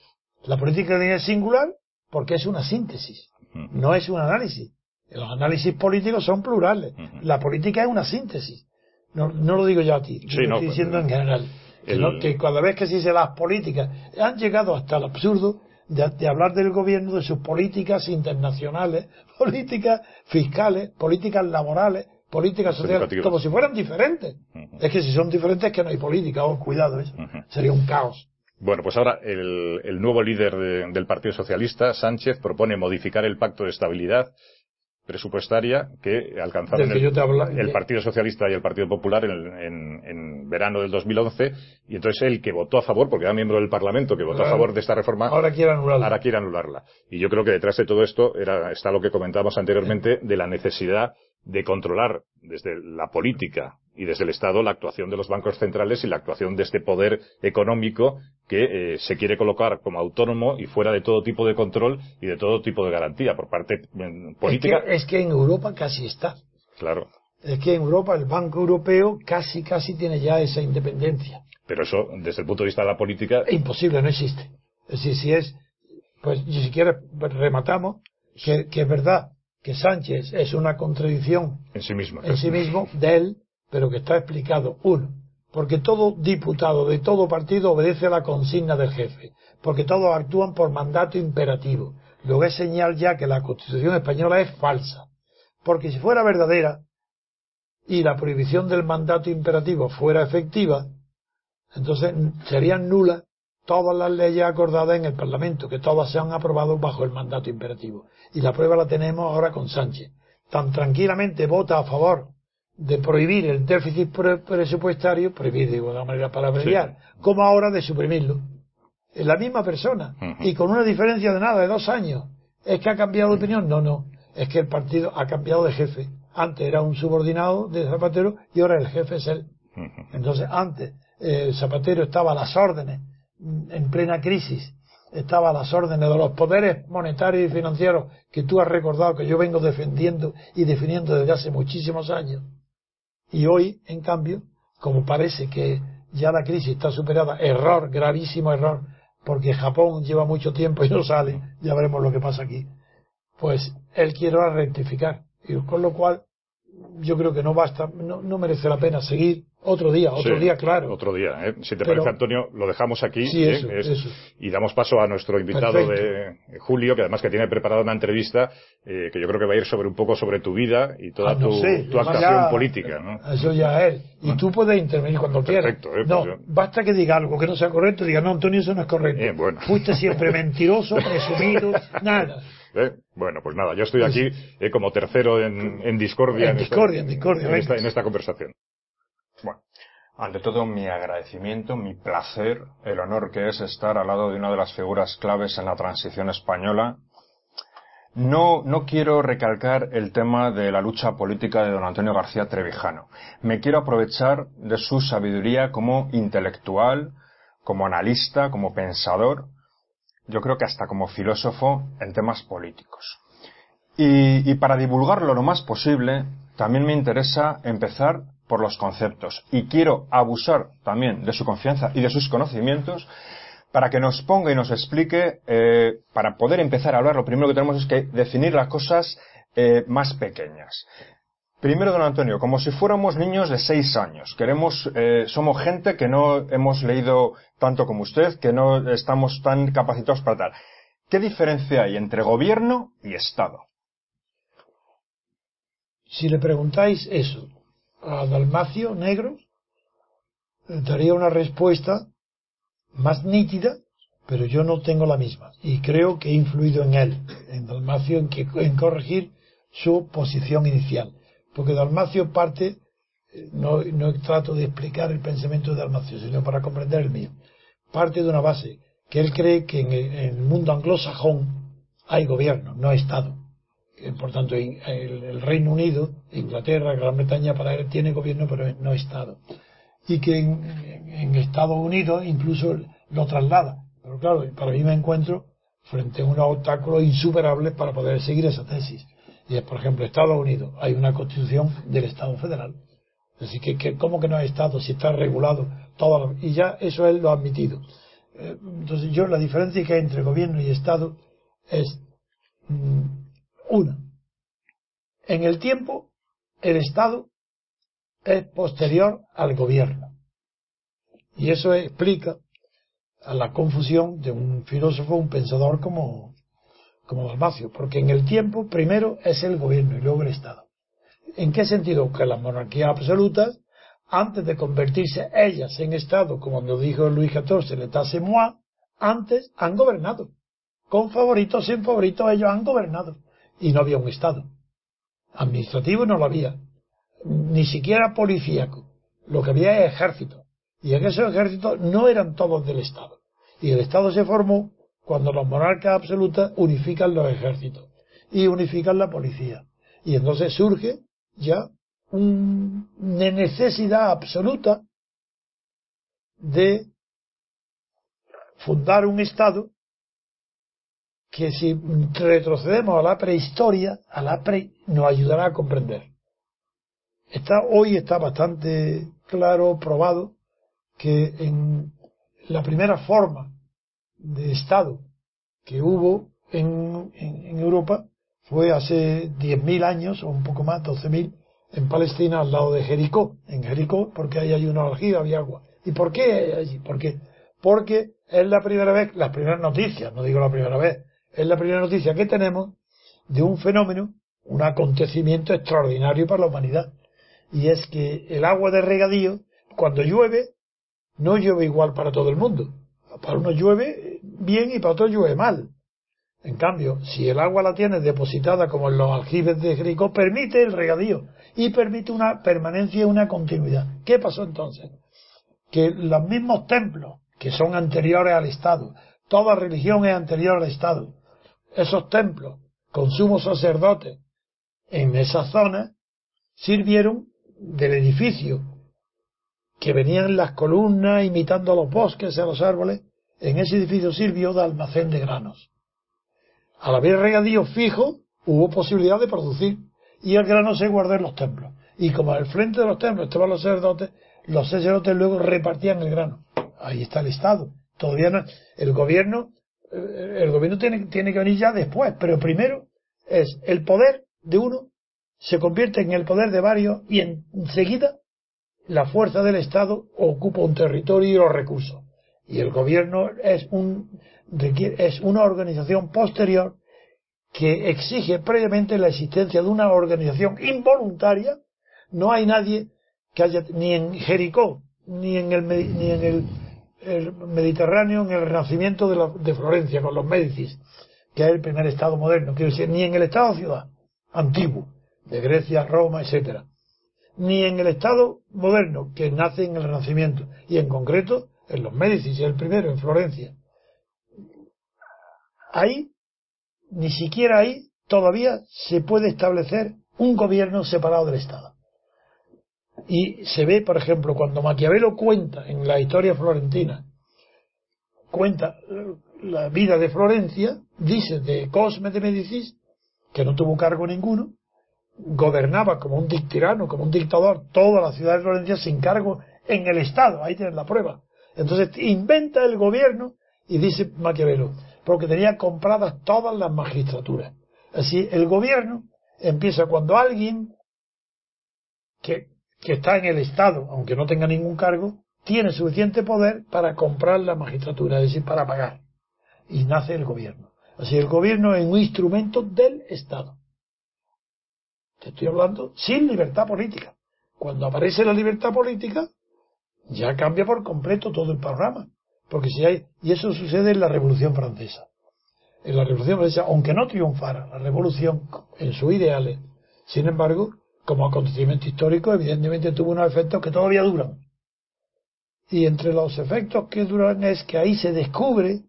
La política es singular porque es una síntesis, no es un análisis. Los análisis políticos son plurales. La política es una síntesis. No, no lo digo yo a ti, lo estoy diciendo en general. Que, cada vez que se dice las políticas, han llegado hasta el absurdo de, hablar del gobierno, de sus políticas internacionales, políticas fiscales, políticas laborales, políticas sociales, como si fueran diferentes. Es que si son diferentes es que no hay política, oh, cuidado, eso. sería un caos. Bueno, pues ahora el, nuevo líder del Partido Socialista, Sánchez, propone modificar el pacto de estabilidad presupuestaria que alcanzaron el, Partido Socialista y el Partido Popular en, verano del 2011 y entonces el que votó a favor, porque era miembro del Parlamento que votó a favor de esta reforma, ahora quiere anularla. Ahora quiere anularla. Y yo creo que detrás de todo esto era, está lo que comentábamos anteriormente de la necesidad de controlar desde la política y desde el Estado la actuación de los bancos centrales y la actuación de este poder económico que eh, se quiere colocar como autónomo y fuera de todo tipo de control y de todo tipo de garantía por parte mm, política. Es que, es que en Europa casi está. Claro. Es que en Europa el Banco Europeo casi casi tiene ya esa independencia. Pero eso, desde el punto de vista de la política. Es imposible, no existe. Es decir, si es. Pues si quieres, rematamos que, que es verdad que Sánchez es una contradicción en sí mismo, en sí mismo de él, pero que está explicado. Uno, porque todo diputado de todo partido obedece a la consigna del jefe, porque todos actúan por mandato imperativo. Luego es señal ya que la Constitución española es falsa, porque si fuera verdadera y la prohibición del mandato imperativo fuera efectiva, entonces serían nulas todas las leyes acordadas en el Parlamento, que todas se han aprobado bajo el mandato imperativo. Y la prueba la tenemos ahora con Sánchez. Tan tranquilamente vota a favor de prohibir el déficit presupuestario, prohibir de alguna manera para abreviar, como ahora de suprimirlo. Es la misma persona. Y con una diferencia de nada, de dos años. ¿Es que ha cambiado de opinión? No, no. Es que el partido ha cambiado de jefe. Antes era un subordinado de Zapatero y ahora el jefe es él. Entonces, antes eh, Zapatero estaba a las órdenes en plena crisis, estaba a las órdenes de los poderes monetarios y financieros que tú has recordado que yo vengo defendiendo y definiendo desde hace muchísimos años. Y hoy, en cambio, como parece que ya la crisis está superada, error, gravísimo error, porque Japón lleva mucho tiempo y no sale, ya veremos lo que pasa aquí, pues él quiere rectificar. Y con lo cual, yo creo que no basta, no, no merece la pena seguir otro día, otro día, claro. Otro día, ¿eh? Si te parece, Antonio, lo dejamos aquí ¿eh? y damos paso a nuestro invitado de Julio, que además que tiene preparada una entrevista eh, que yo creo que va a ir sobre un poco sobre tu vida y toda ah, tu, actuación política. ¿no? Eso ya es. Y tú puedes intervenir cuando quieras. ¿eh? no, pues basta que diga algo que no sea correcto, diga, no, Antonio, eso no es correcto. bueno. Fuiste siempre mentiroso, presumido, nada. Bueno, pues nada, yo estoy aquí como tercero en, discordia. En, discordia, en discordia. en esta conversación. Bueno, ante todo mi agradecimiento, mi placer, el honor que es estar al lado de una de las figuras claves en la transición española. No, no quiero recalcar el tema de la lucha política de don Antonio García Trevijano. Me quiero aprovechar de su sabiduría como intelectual, como analista, como pensador, yo creo que hasta como filósofo en temas políticos. Y, para divulgarlo lo más posible, también me interesa empezar por los conceptos y quiero abusar también de su confianza y de sus conocimientos para que nos ponga y nos explique, eh, para poder empezar a hablar, lo primero que tenemos es que definir las cosas eh, más pequeñas. Primero, don Antonio, como si fuéramos niños de seis años. Queremos, eh, somos gente que no hemos leído tanto como usted, que no estamos tan capacitados para tal. ¿Qué diferencia hay entre gobierno y Estado? Si le preguntáis eso a Dalmacio Negro, daría una respuesta más nítida, pero yo no tengo la misma. Y creo que he influido en él, en Dalmacio, en, que, en corregir su posición inicial. Porque Dalmacio parte, eh, no, no trato de explicar el pensamiento de Dalmacio, sino para comprender el mío. Parte de una base, que él cree que en el mundo anglosajón hay gobierno, no Estado por tanto, el, Reino Unido, Inglaterra, Gran Bretaña, para él tiene gobierno, pero no Estado. Y que en, Estados Unidos incluso lo traslada. Pero claro, para mí me encuentro frente a unos obstáculos insuperables para poder seguir esa tesis. Y es, por ejemplo, Estados Unidos. Hay una constitución del Estado federal. Así que, que ¿cómo que no hay Estado si está regulado todo? Y ya eso él lo ha admitido. Eh, entonces yo, la diferencia que hay entre gobierno y Estado es mm, una, en el tiempo, el Estado es posterior al gobierno. Y eso explica a la confusión de un filósofo, un pensador como, como Dalmacio, porque en el tiempo primero es el gobierno y luego el Estado. ¿En qué sentido? Que las monarquías absolutas, antes de convertirse ellas en Estado, como nos dijo Luis XIV, l'État c'est antes han gobernado. Con favoritos, sin favoritos, ellos han gobernado y no había un Estado. Administrativo no lo había. Ni siquiera policíaco. Lo que había es ejército. Y en esos ejércitos no eran todos del Estado. Y el Estado se formó cuando los monarcas absolutas unifican los ejércitos y unifican la policía. Y entonces surge ya una necesidad absoluta de fundar un Estado que si retrocedemos a la prehistoria, a la pre, nos ayudará a comprender. Está, hoy está bastante claro, probado, que en la primera forma de Estado que hubo en, en, Europa fue hace 10.000 años, o un poco más, 12.000, en Palestina, al lado de Jericó. En Jericó, porque ahí hay una aljibe, había agua. ¿Y por qué allí? Porque, porque es la primera vez, las primeras noticias, no digo la primera vez, es la primera noticia que tenemos de un fenómeno, un acontecimiento extraordinario para la humanidad. Y es que el agua de regadío, cuando llueve, no llueve igual para todo el mundo. Para uno llueve bien y para otro llueve mal. En cambio, si el agua la tienes depositada como en los aljibes de Jericó, permite el regadío y permite una permanencia y una continuidad. ¿Qué pasó entonces? Que los mismos templos que son anteriores al Estado, toda religión es anterior al Estado, esos templos con sumos sacerdotes en esa zona sirvieron del edificio que venían las columnas imitando a los bosques y a los árboles, en ese edificio sirvió de almacén de granos. Al haber regadío fijo, hubo posibilidad de producir, y el grano se guardó en los templos. Y como al frente de los templos estaban los sacerdotes, los sacerdotes luego repartían el grano. Ahí está el Estado. Todavía no, el gobierno, eh, el gobierno tiene, tiene que venir ya después, pero primero es el poder de uno se convierte en el poder de varios y enseguida la fuerza del Estado ocupa un territorio y los recursos. Y el gobierno es, un, es una organización posterior que exige previamente la existencia de una organización involuntaria. No hay nadie que haya, ni en Jericó, ni en el, ni en el, Mediterráneo, en el renacimiento de, de, Florencia, con los Médicis, que es el primer Estado moderno, quiero decir, ni en el Estado-ciudad antiguo, de Grecia, Roma, etcétera. Ni en el Estado moderno que nace en el Renacimiento, y en concreto en los Médicis, el primero en Florencia. Ahí, ni siquiera ahí, todavía se puede establecer un gobierno separado del Estado. Y se ve, por ejemplo, cuando Maquiavelo cuenta en la historia florentina, cuenta la vida de Florencia, dice de Cosme de Medicis, que no tuvo cargo ninguno, gobernaba como un tirano, como un dictador, toda la ciudad de Florencia sin cargo en el Estado. Ahí tienes la prueba. Entonces inventa el gobierno y dice Maquiavelo, porque tenía compradas todas las magistraturas. Así, el gobierno empieza cuando alguien que, está en el Estado, aunque no tenga ningún cargo, tiene suficiente poder para comprar la magistratura, es decir, para pagar. Y nace el gobierno. Así, el gobierno es un instrumento del Estado. Te estoy hablando sin libertad política. Cuando aparece la libertad política, ya cambia por completo todo el programa. Porque si hay, y eso sucede en la Revolución Francesa. En la Revolución Francesa, aunque no triunfara la Revolución en sus ideales, sin embargo, como acontecimiento histórico, evidentemente tuvo unos efectos que todavía duran. Y entre los efectos que duran es que ahí se descubre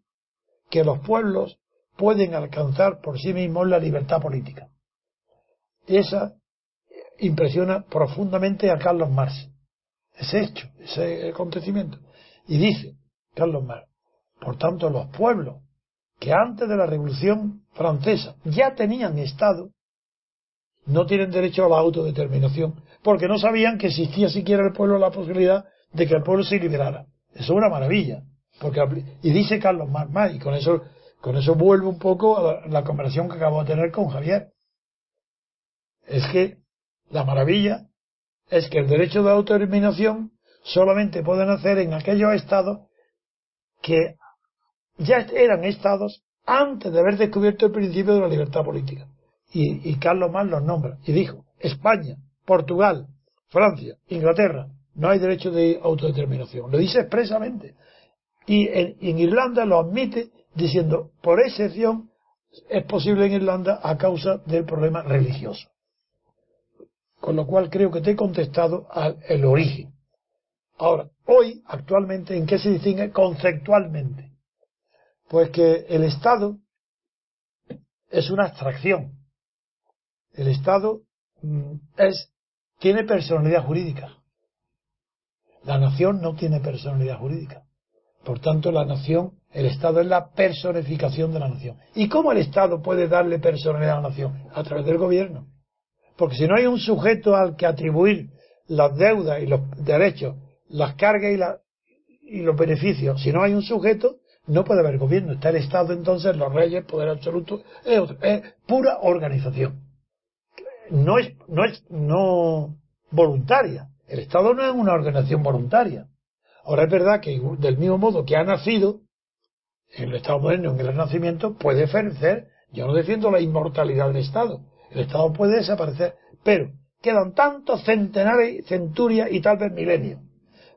que los pueblos pueden alcanzar por sí mismos la libertad política. Esa impresiona profundamente a Carlos Marx. Ese hecho, ese acontecimiento. Y dice Carlos Marx, por tanto, los pueblos que antes de la Revolución Francesa ya tenían Estado, no tienen derecho a la autodeterminación, porque no sabían que existía siquiera el pueblo la posibilidad de que el pueblo se liberara. Eso es una maravilla. Porque, y dice Carlos Marx, y con eso, con eso vuelvo un poco a la, la conversación que acabo de tener con Javier es que la maravilla es que el derecho de autodeterminación solamente pueden hacer en aquellos estados que ya eran estados antes de haber descubierto el principio de la libertad política. Y, Carlos Mann los nombra y dijo, España, Portugal, Francia, Inglaterra, no hay derecho de autodeterminación. Lo dice expresamente. Y en Irlanda lo admite diciendo, por excepción, es posible en Irlanda a causa del problema religioso. Con lo cual creo que te he contestado al el origen. Ahora, hoy, actualmente, ¿en qué se distingue conceptualmente? Pues que el Estado es una abstracción. El Estado mm, es, tiene personalidad jurídica. La nación no tiene personalidad jurídica. Por tanto, la nación, el Estado es la personificación de la nación. ¿Y cómo el Estado puede darle personalidad a la nación? A través del gobierno. Porque si no hay un sujeto al que atribuir las deudas y los derechos, las cargas y, la, y los beneficios, si no hay un sujeto, no puede haber gobierno. Está el Estado, entonces los reyes, poder absoluto, es, pura organización. No es, no es, no voluntaria. El Estado no es una organización voluntaria. Ahora es verdad que del mismo modo que ha nacido, el Estado moderno, en el Renacimiento, puede ofrecer, yo no defiendo la inmortalidad del Estado, el Estado puede desaparecer, pero quedan tantos centenares, centurias y tal vez milenios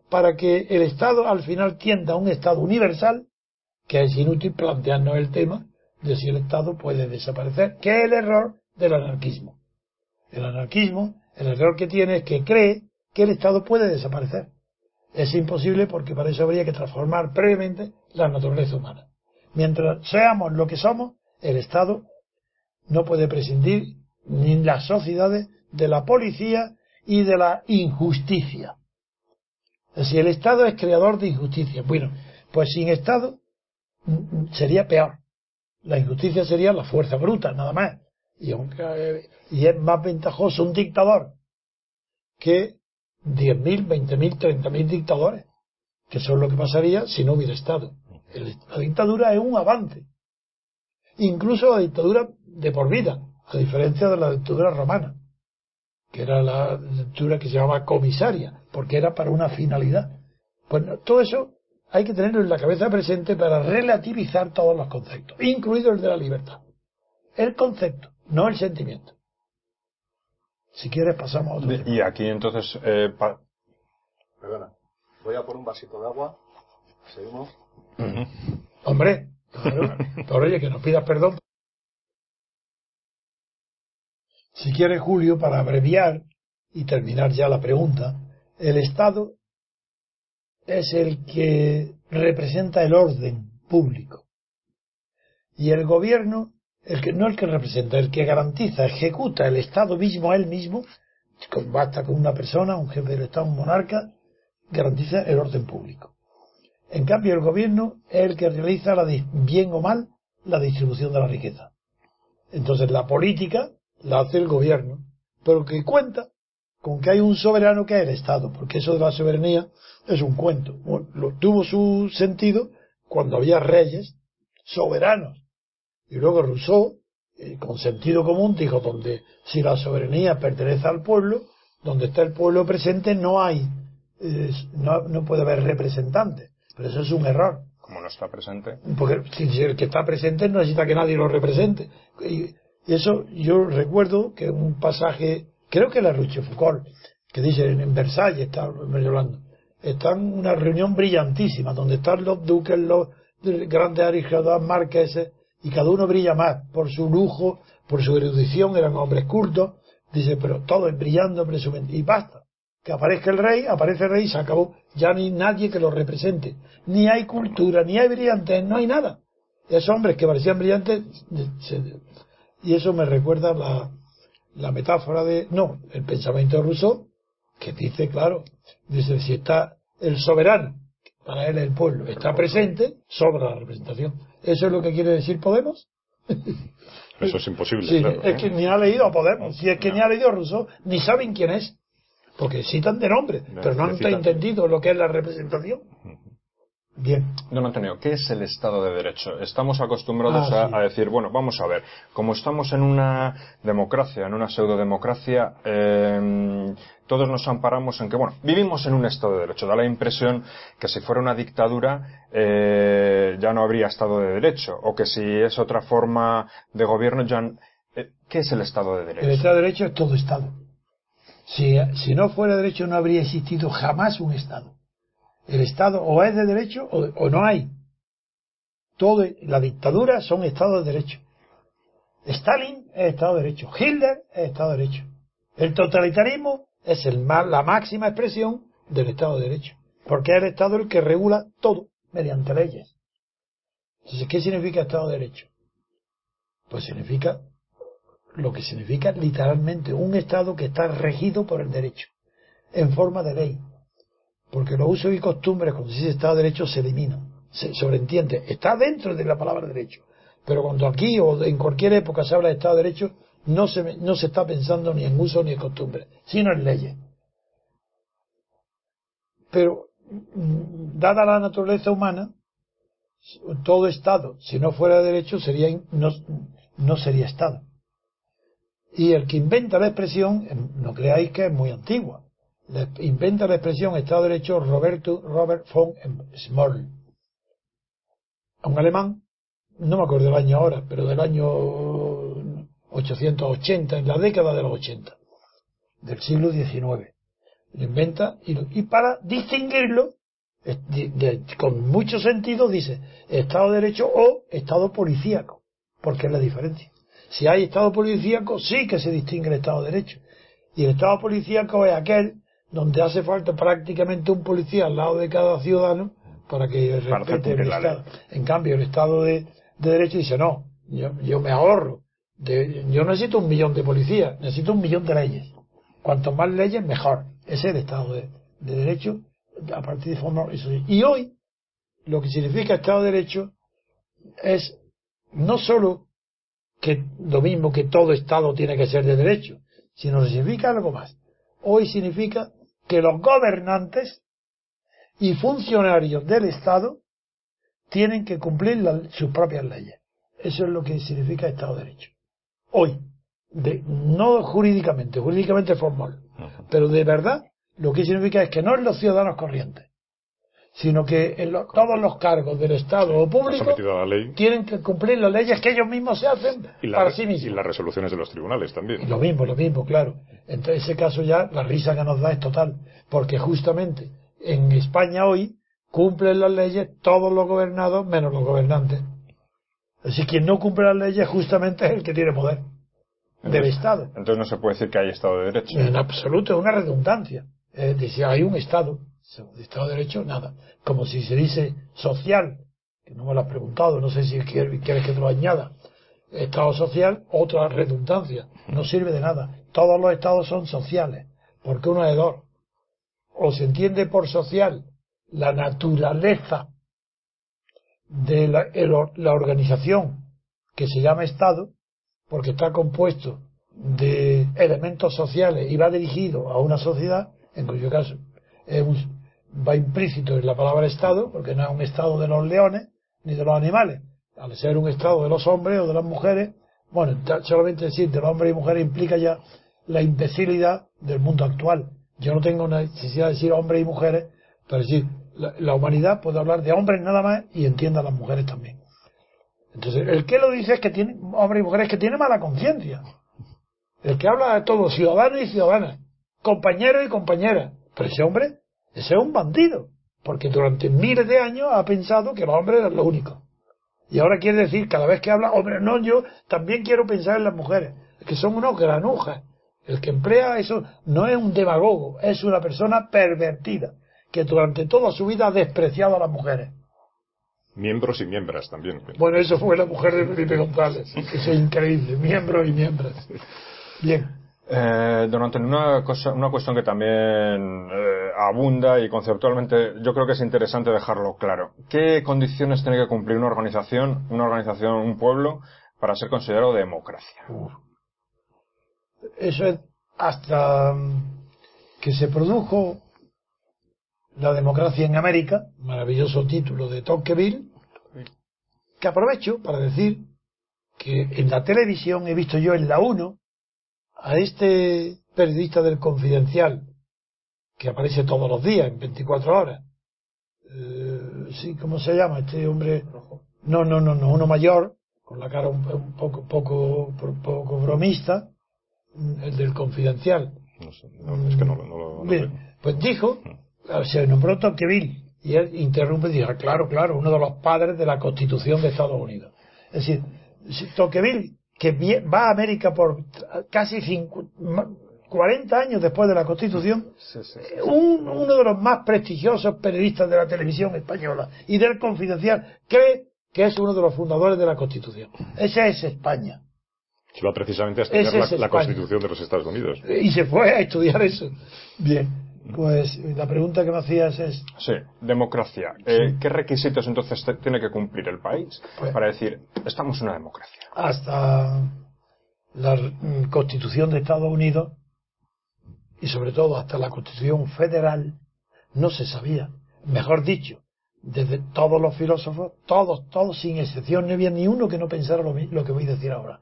para que el Estado al final tienda a un Estado universal, que es inútil plantearnos el tema de si el Estado puede desaparecer, que es el error del anarquismo. El anarquismo, el error que tiene es que cree que el Estado puede desaparecer. Es imposible porque para eso habría que transformar previamente la naturaleza humana. Mientras seamos lo que somos, el Estado no puede prescindir ni las sociedades de la policía y de la injusticia. Si el Estado es creador de injusticia, bueno, pues sin Estado mm, mm, sería peor. La injusticia sería la fuerza bruta, nada más. Y, aunque, y es más ventajoso un dictador que 10.000, 20.000, 30.000 dictadores, que es lo que pasaría si no hubiera Estado. La dictadura es un avance. Incluso la dictadura de por vida, a diferencia de la dictadura romana, que era la dictadura que se llamaba comisaria, porque era para una finalidad. Pues todo eso hay que tenerlo en la cabeza presente para relativizar todos los conceptos, incluido el de la libertad. El concepto, no el sentimiento. Si quieres pasamos a otro. Y aquí entonces... Eh, Perdona, voy a por un vasito de agua. Seguimos. Hombre, claro, oye, que nos pidas perdón. Si quieres, Julio, para abreviar y terminar ya la pregunta, el Estado es el que representa el orden público. Y el gobierno el que no el que representa, el que garantiza, ejecuta el Estado mismo a él mismo, basta con una persona, un jefe del Estado, un monarca, garantiza el orden público. En cambio, el gobierno es el que realiza, la, bien o mal, la distribución de la riqueza. Entonces, la política la hace el gobierno, pero que cuenta con que hay un soberano que es el Estado, porque eso de la soberanía es un cuento. lo, tuvo su sentido cuando había reyes soberanos y luego Rousseau, eh, con sentido común, dijo, donde si la soberanía pertenece al pueblo, donde está el pueblo presente no hay, no, no, puede haber representantes. Pero eso es un error. Como no está presente. Porque si el que está presente no necesita que nadie lo represente. Y, eso yo recuerdo que un pasaje, creo que la Rochefoucauld, que dice en Versalles, está hablando, está en una reunión brillantísima, donde están los duques, los grandes aristados, marqueses, y cada uno brilla más por su lujo, por su erudición, eran hombres cultos, dice, pero todo es brillando, presumiendo, y basta. Que aparezca el rey, aparece el rey y se acabó. Ya ni nadie que lo represente. Ni hay cultura, ni hay brillantes, no hay nada. Esos hombres que parecían brillantes, y eso me recuerda la, la metáfora de, no, el pensamiento Rousseau, que dice, claro, dice, si está el soberano, para él el pueblo, está presente, sobra la representación. ¿Eso es lo que quiere decir Podemos? Eso es imposible. Sí, es que ni ha leído a Podemos, si es que ni ha leído a Rousseau, ni saben quién es. Porque citan de nombre, pero no han entendido lo que es la representación. Bien. Don Antonio, ¿qué es el Estado de Derecho? Estamos acostumbrados ah, a, decir, bueno, vamos a ver, como estamos en una democracia, en una pseudodemocracia, eh, todos nos amparamos en que, bueno, vivimos en un Estado de Derecho. Da la impresión que si fuera una dictadura eh, ya no habría Estado de Derecho, o que si es otra forma de gobierno ya... Eh, ¿Qué es el Estado de Derecho? El Estado de Derecho es todo Estado. Si, si no fuera derecho no habría existido jamás un Estado. El Estado o es de derecho o, no hay. Todo, la dictadura son Estados de derecho. Stalin es Estado de derecho. Hitler es Estado de derecho. El totalitarismo es el, la máxima expresión del Estado de Derecho, porque es el Estado el que regula todo mediante leyes. Entonces, ¿qué significa Estado de Derecho? Pues significa lo que significa literalmente un Estado que está regido por el derecho, en forma de ley. Porque los usos y costumbres, cuando se dice Estado de Derecho, se eliminan, se sobreentiende, está dentro de la palabra derecho. Pero cuando aquí o en cualquier época se habla de Estado de Derecho, no se, no se está pensando ni en uso ni en costumbre, sino en leyes. Pero, mm, dada la naturaleza humana, todo Estado, si no fuera de derecho, sería, no, no sería Estado. Y el que inventa la expresión, em, no creáis que es muy antigua, inventa la expresión Estado de Derecho Roberto, Robert von Small. Un alemán, no me acuerdo del año ahora, pero del año 880, en la década de los 80, del siglo XIX. Lo inventa y, para distinguirlo, con mucho sentido, dice Estado de Derecho o Estado policíaco, porque es la diferencia. Si hay Estado policíaco, sí que se distingue el Estado de Derecho. Y el Estado policíaco es aquel donde hace falta prácticamente un policía al lado de cada ciudadano para que respete el Estado. En cambio, el Estado de, Derecho dice, no, yo, me ahorro. yo necesito un millón de policías, necesito un millón de leyes. Cuanto más leyes, mejor. Ese es el Estado de, Derecho a partir de forma... Y hoy, lo que significa Estado de Derecho es no solo que lo mismo que todo Estado tiene que ser de derecho, sino que significa algo más. Hoy significa que los gobernantes y funcionarios del Estado tienen que cumplir sus propias leyes. Eso es lo que significa Estado de Derecho. Hoy, de, no jurídicamente, jurídicamente formal, pero de verdad lo que significa es que no es los ciudadanos corrientes, sino que todos los cargos del Estado o público tienen que cumplir las leyes que ellos mismos se hacen para sí mismos. Y las resoluciones de los tribunales también. lo mismo, lo mismo, claro. En ese caso ya la risa que nos da es total, porque justamente en España hoy cumplen las leyes todos los gobernados menos los gobernantes. Así quien no cumple las leyes justamente es el que tiene poder del Estado. Entonces no se puede decir que hay Estado de Derecho. En absoluto, es una redundancia. Es decir, hay un Estado de Estado de Derecho, nada. Como si se dice social, que no me lo has preguntado, no sé si quieres, que te lo añada. Estado social, otra redundancia. No sirve de nada. Todos los estados son sociales, porque uno es dos. O se entiende por social la naturaleza de la, la organización que se llama Estado, porque está compuesto de elementos sociales y va dirigido a una sociedad, en cuyo caso es un, va implícito en la palabra Estado, porque no es un Estado de los leones ni de los animales. Al ser un Estado de los hombres o de las mujeres, bueno, solamente decir de los hombres y mujeres implica ya la imbecilidad del mundo actual. Yo no tengo necesidad de decir hombres y mujeres, pero decir, la, humanidad puede hablar de hombres nada más y entienda a las mujeres también. Entonces, el que lo dice es que tiene, hombres y mujeres que tiene mala conciencia. El que habla de todos, ciudadanos y ciudadanas, compañeros y compañeras. Pero ese hombre ese es un bandido, porque durante miles de años ha pensado que los hombres eran lo único. Y ahora quiere decir, cada vez que habla, hombre, no, yo también quiero pensar en las mujeres, que son unos granujas. El que emplea eso no es un demagogo, es una persona pervertida, que durante toda su vida ha despreciado a las mujeres. Miembros y miembros también. Bueno, eso fue la mujer de Felipe González. Eso es increíble. Miembros y miembros. Bien. Eh, durante una, cosa, una cuestión que también eh, abunda y conceptualmente yo creo que es interesante dejarlo claro. ¿Qué condiciones tiene que cumplir una organización, una organización, un pueblo, para ser considerado democracia? Eso es hasta mm, que se produjo la democracia en América, maravilloso título de Tocqueville, que aprovecho para decir que en la televisión he visto yo en la 1 a este periodista del Confidencial, que aparece todos los días, en 24 horas. Eh, sí, ¿cómo se llama? Este hombre. No, no, no, no, uno mayor, con la cara un, poco, poco, poco bromista, el del Confidencial. No sé, es que no, lo. Bien, pues dijo, se nombró Tocqueville, y él interrumpe y dice, ah, claro, claro, uno de los padres de la Constitución de Estados Unidos. Es decir, Tocqueville que va a América por casi 40 años después de la Constitución, Sí, sí, sí. un- uno de los más prestigiosos periodistas de la televisión española y del Confidencial cree que es uno de los fundadores de la Constitución. Esa es España. Se va precisamente a estudiar la. Constitución de los Estados Unidos. Y se fue a estudiar eso. Bien, pues la pregunta que me hacías es, Sí, democracia. Eh, ¿Qué requisitos entonces tiene que cumplir el país Pues- para decir, estamos en una democracia? hasta la mm, Constitución de Estados Unidos y sobre todo hasta la Constitución Federal no se sabía. Mejor dicho, desde todos los filósofos, todos, todos sin excepción, no había ni uno que no pensara lo, que voy a decir ahora.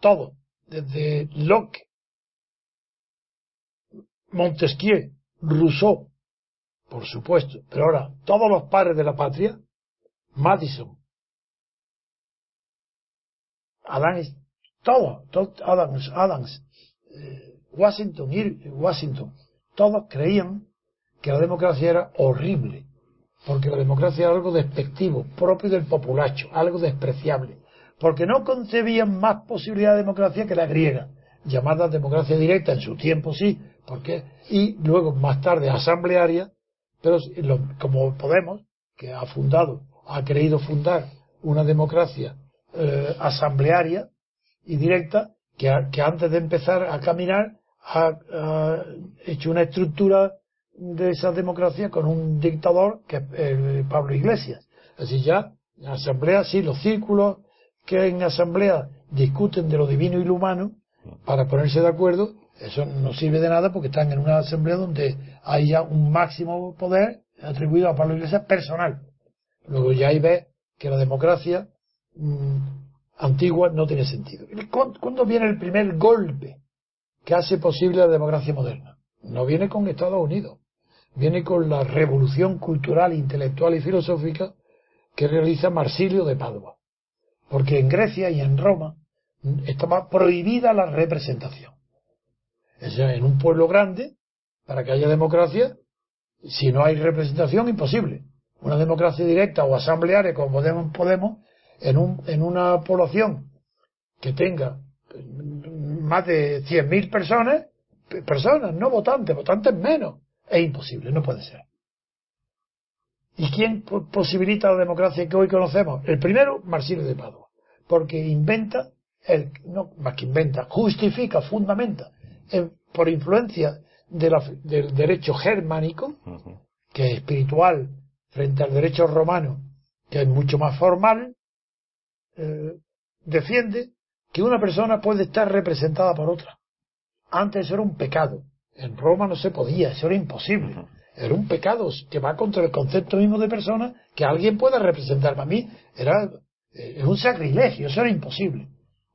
Todos, desde Locke, Montesquieu, Rousseau, por supuesto, pero ahora todos los padres de la patria, Madison, Adams, todos, todos, Adams, Adams, eh, Washington, Ir- Washington, todos creían que la democracia era horrible, porque la democracia era algo despectivo, propio del populacho, algo despreciable, porque no concebían más posibilidad de democracia que la griega, llamada democracia directa en su tiempo sí, porque y luego más tarde asamblearia, pero como Podemos, que ha fundado, ha querido fundar una democracia eh, asamblearia y directa, que, que antes de empezar a caminar ha, ha hecho una estructura de esa democracia con un dictador que es eh, Pablo Iglesias. Así ya, en asamblea, sí, los círculos que en asamblea discuten de lo divino y lo humano para ponerse de acuerdo, eso no sirve de nada porque están en una asamblea donde hay ya un máximo poder atribuido a Pablo Iglesias personal. Luego ya ahí ves que la democracia mm, antigua no tiene sentido. ¿Y cu- ¿Cuándo viene el primer golpe que hace posible la democracia moderna? No viene con Estados Unidos, viene con la revolución cultural, intelectual y filosófica que realiza Marsilio de Padua. Porque en Grecia y en Roma estaba prohibida la representación. Es en un pueblo grande, para que haya democracia, si no hay representación, imposible. Una democracia directa o asamblearia, como Podemos, en, un, en una población que tenga más de 100.000 personas, pe- personas, no votantes, votantes menos, es imposible, no puede ser. ¿Y quién po- posibilita la democracia que hoy conocemos? El primero, Marsilio de Padua, porque inventa, el, no más que inventa, justifica, fundamenta, en- por influencia de la- del derecho germánico, que es espiritual, frente al derecho romano, que es mucho más formal, eh, defiende que una persona puede estar representada por otra. Antes eso era un pecado. En Roma no se podía, eso era imposible. Era un pecado que va contra el concepto mismo de persona que alguien pueda representarme a mí. Era eh, un sacrilegio, eso era imposible.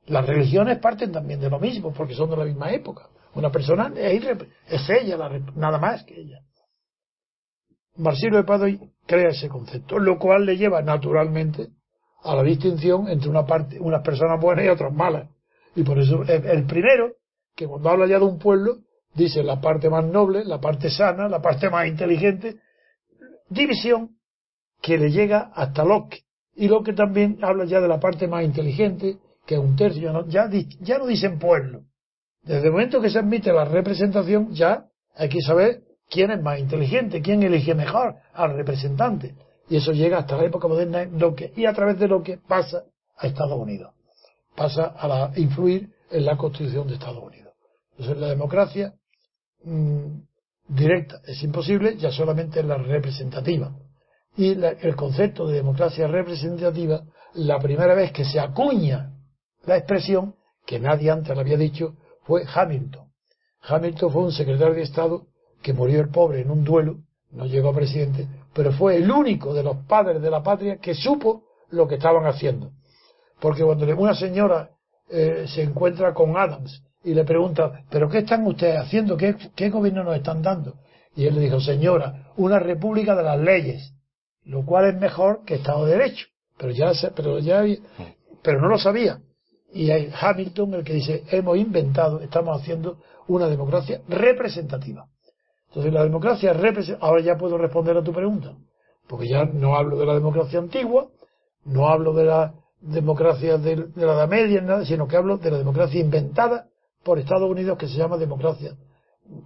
Las religiones parten también de lo mismo, porque son de la misma época. Una persona es, ella, nada más que ella. Marsilio de Padoy crea ese concepto, lo cual le lleva naturalmente a la distinción entre una parte, unas personas buenas y otras malas. Y por eso el, primero, que cuando habla ya de un pueblo, dice la parte más noble, la parte sana, la parte más inteligente, división que le llega hasta Locke. Y Locke también habla ya de la parte más inteligente, que es un tercio, ya ya no dicen pueblo. Desde el momento que se admite la representación, ya hay que saber quién es más inteligente, quién elige mejor al representante. Y eso llega hasta la época moderna en Locke, y a través de Locke pasa a Estados Unidos. Pasa a la- influir en la constitución de Estados Unidos. Entonces la democracia mm, directa es imposible, ya solamente la representativa. Y la- el concepto de democracia representativa, la primera vez que se acuña la expresión, que nadie antes la había dicho, fue Hamilton. Hamilton fue un secretario de Estado que murió el pobre en un duelo, no llegó a presidente, pero fue el único de los padres de la patria que supo lo que estaban haciendo. Porque cuando una señora eh, se encuentra con Adams y le pregunta, ¿pero qué están ustedes haciendo? ¿Qué, ¿Qué gobierno nos están dando? Y él le dijo, señora, una república de las leyes, lo cual es mejor que Estado de Derecho. Pero ya, se- pero ya, pero no lo sabía. Y hay Hamilton el que dice, hemos inventado, estamos haciendo una democracia representativa. Entonces la democracia representativa, ahora ya puedo responder a tu pregunta, porque ya no hablo de la democracia antigua, no hablo de la democracia de, de la Edad Media, nada, sino que hablo de la democracia inventada por Estados Unidos que se llama democracia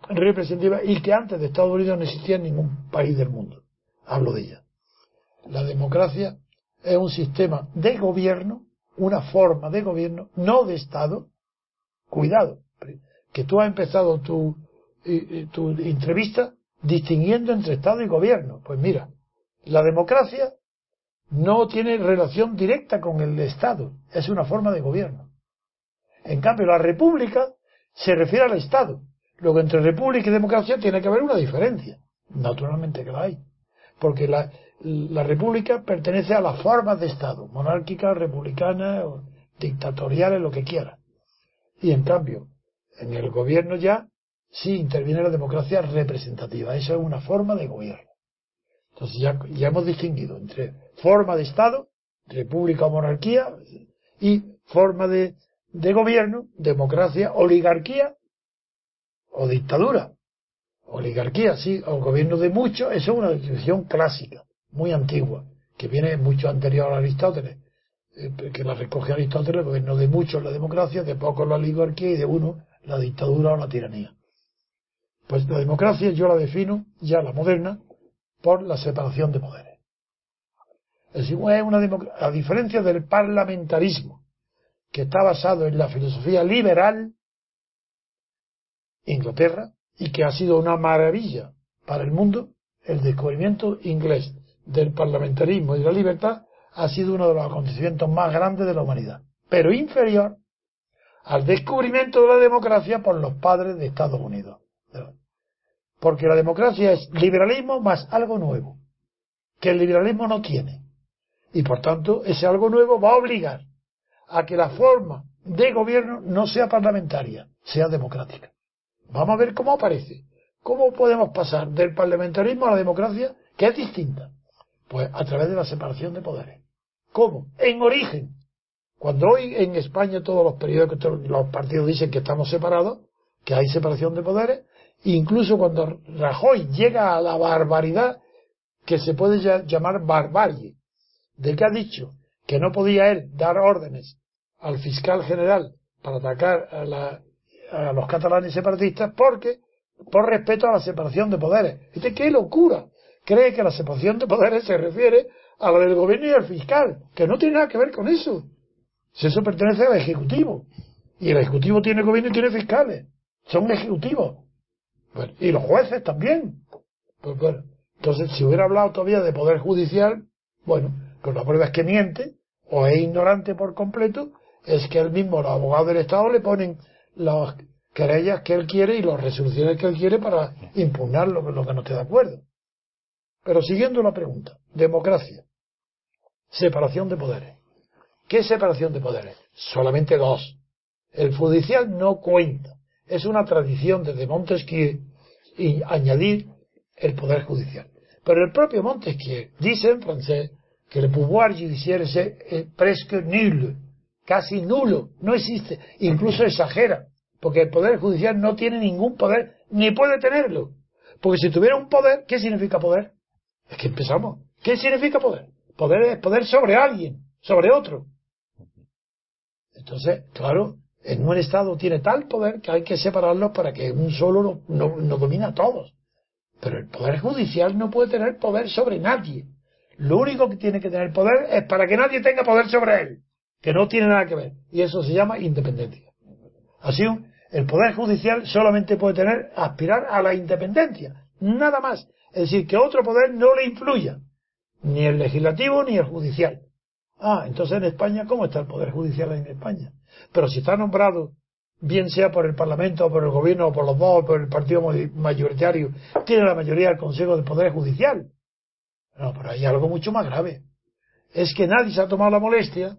representativa y que antes de Estados Unidos no existía en ningún país del mundo. Hablo de ella. La democracia es un sistema de gobierno, una forma de gobierno, no de Estado. Cuidado, que tú has empezado tu, tu entrevista distinguiendo entre Estado y gobierno. Pues mira, la democracia no tiene relación directa con el Estado, es una forma de gobierno. En cambio, la república se refiere al Estado. Luego, entre república y democracia tiene que haber una diferencia. Naturalmente que la hay. Porque la, la república pertenece a las formas de Estado, monárquica, republicana, dictatoriales, lo que quiera. Y en cambio, en el gobierno ya sí interviene la democracia representativa. Esa es una forma de gobierno. Entonces ya, ya hemos distinguido entre forma de Estado, república o monarquía, y forma de, de gobierno, democracia, oligarquía o dictadura. Oligarquía, sí, o gobierno de muchos, eso es una definición clásica, muy antigua, que viene mucho anterior a Aristóteles, eh, que la recoge Aristóteles, gobierno de muchos la democracia, de pocos la oligarquía y de uno la dictadura o la tiranía. Pues la democracia yo la defino, ya la moderna, por la separación de poderes. Es una a diferencia del parlamentarismo, que está basado en la filosofía liberal, Inglaterra, y que ha sido una maravilla para el mundo, el descubrimiento inglés del parlamentarismo y de la libertad ha sido uno de los acontecimientos más grandes de la humanidad, pero inferior al descubrimiento de la democracia por los padres de Estados Unidos. Porque la democracia es liberalismo más algo nuevo, que el liberalismo no tiene. Y por tanto, ese algo nuevo va a obligar a que la forma de gobierno no sea parlamentaria, sea democrática. Vamos a ver cómo aparece. ¿Cómo podemos pasar del parlamentarismo a la democracia, que es distinta? Pues a través de la separación de poderes. ¿Cómo? En origen. Cuando hoy en España todos los periódicos, los partidos dicen que estamos separados, que hay separación de poderes, incluso cuando Rajoy llega a la barbaridad que se puede llamar barbarie, de que ha dicho que no podía él dar órdenes al fiscal general para atacar a, a los catalanes separatistas porque por respeto a la separación de poderes. ¿Este qué locura? Cree que la separación de poderes se refiere a la del gobierno y al fiscal, que no tiene nada que ver con eso. Si eso pertenece al Ejecutivo. Y el Ejecutivo tiene gobierno y tiene fiscales. Son ejecutivos y los jueces también. Pues bueno, entonces si hubiera hablado todavía de poder judicial, bueno, pues la prueba es que miente o es ignorante por completo, es que él mismo, los abogados del Estado, le ponen las querellas que él quiere y las resoluciones que él quiere para impugnar lo, lo que no esté de acuerdo. Pero siguiendo la pregunta, democracia, separación de poderes. ¿Qué separación de poderes? Solamente dos. El judicial no cuenta es una tradición desde Montesquieu y añadir el poder judicial. Pero el propio Montesquieu dice en francés que el pouvoir judiciaire es presque nul, casi nulo, no existe, incluso exagera, porque el poder judicial no tiene ningún poder, ni puede tenerlo. Porque si tuviera un poder, ¿qué significa poder? Es que empezamos. ¿Qué significa poder? Poder es poder sobre alguien, sobre otro. Entonces, claro, en un Estado tiene tal poder que hay que separarlos para que un solo no, no, domina a todos. Pero el Poder Judicial no puede tener poder sobre nadie. Lo único que tiene que tener poder es para que nadie tenga poder sobre él, que no tiene nada que ver. Y eso se llama independencia. Así, el Poder Judicial solamente puede tener, aspirar a la independencia, nada más. Es decir, que otro poder no le influya, ni el legislativo ni el judicial. Ah, entonces en España, ¿cómo está el Poder Judicial en España? Pero si está nombrado, bien sea por el Parlamento, o por el Gobierno, o por los dos, o por el partido mayoritario, tiene la mayoría del Consejo del Poder Judicial. No, pero hay algo mucho más grave. Es que nadie se ha tomado la molestia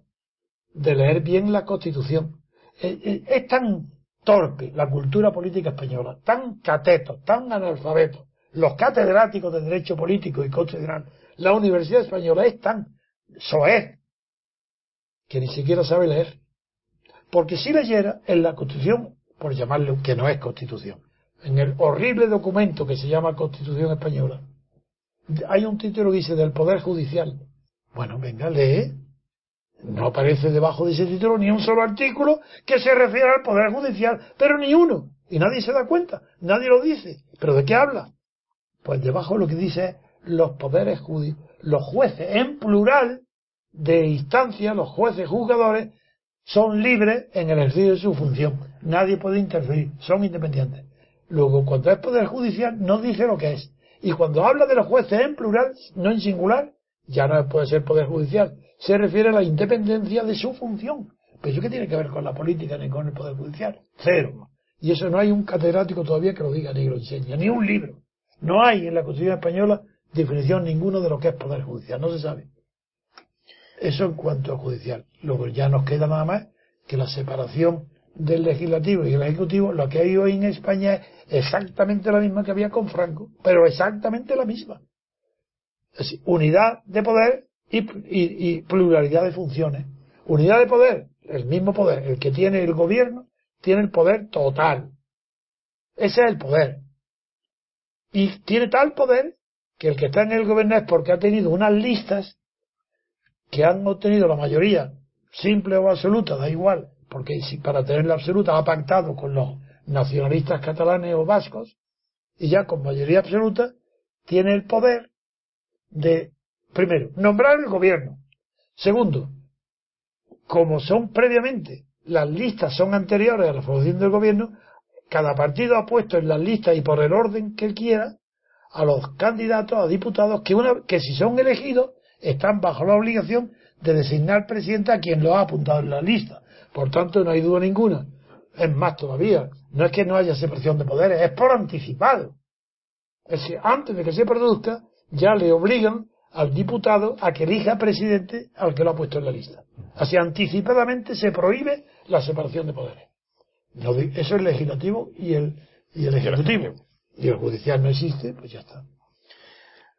de leer bien la Constitución. Eh, eh, es, tan torpe la cultura política española, tan cateto, tan analfabeto. Los catedráticos de Derecho Político y consideran la Universidad Española es tan soez que ni siquiera sabe leer. Porque si leyera en la Constitución, por llamarle que no es Constitución, en el horrible documento que se llama Constitución Española, hay un título que dice del Poder Judicial. Bueno, venga, lee. No aparece debajo de ese título ni un solo artículo que se refiera al Poder Judicial, pero ni uno. Y nadie se da cuenta, nadie lo dice. ¿Pero de qué habla? Pues debajo lo que dice es los poderes judiciales, los jueces en plural de instancia, los jueces juzgadores, son libres en el ejercicio de su función. Nadie puede interferir, son independientes. Luego, cuando es poder judicial, no dice lo que es. Y cuando habla de los jueces en plural, no en singular, ya no puede ser poder judicial. Se refiere a la independencia de su función. Pero eso qué tiene que ver con la política ni con el poder judicial? Cero. Y eso no hay un catedrático todavía que lo diga ni lo enseñe, ni un libro. No hay en la Constitución española definición ninguno de lo que es poder judicial, no se sabe. Eso en cuanto a judicial. Luego ya nos queda nada más que la separación del legislativo y el ejecutivo, lo que hay hoy en España es exactamente la misma que había con Franco, pero exactamente la misma. Es unidad de poder y, y pluralidad de funciones. Unidad de poder, el mismo poder, el que tiene el gobierno, tiene el poder total. Ese es el poder. Y tiene tal poder que el que está en el gobierno es porque ha tenido unas listas que han obtenido la mayoría, simple o absoluta, da igual, porque si para tener la absoluta ha pactado con los nacionalistas catalanes o vascos, y ya con mayoría absoluta tiene el poder de, primero, nombrar el gobierno. Segundo, como son previamente, las listas son anteriores a la formación del gobierno, cada partido ha puesto en las listas y por el orden que quiera a los candidatos a diputados que, una, que si son elegidos están bajo la obligación de designar presidente a quien lo ha apuntado en la lista. Por tanto, no hay duda ninguna. Es más todavía, no es que no haya separación de poderes, es por anticipado. Es decir, antes de que se produzca, ya le obligan al diputado a que elija presidente al que lo ha puesto en la lista. Así anticipadamente se prohíbe la separación de poderes. Eso es el legislativo y el, y el ejecutivo. Y el judicial no existe, pues ya está.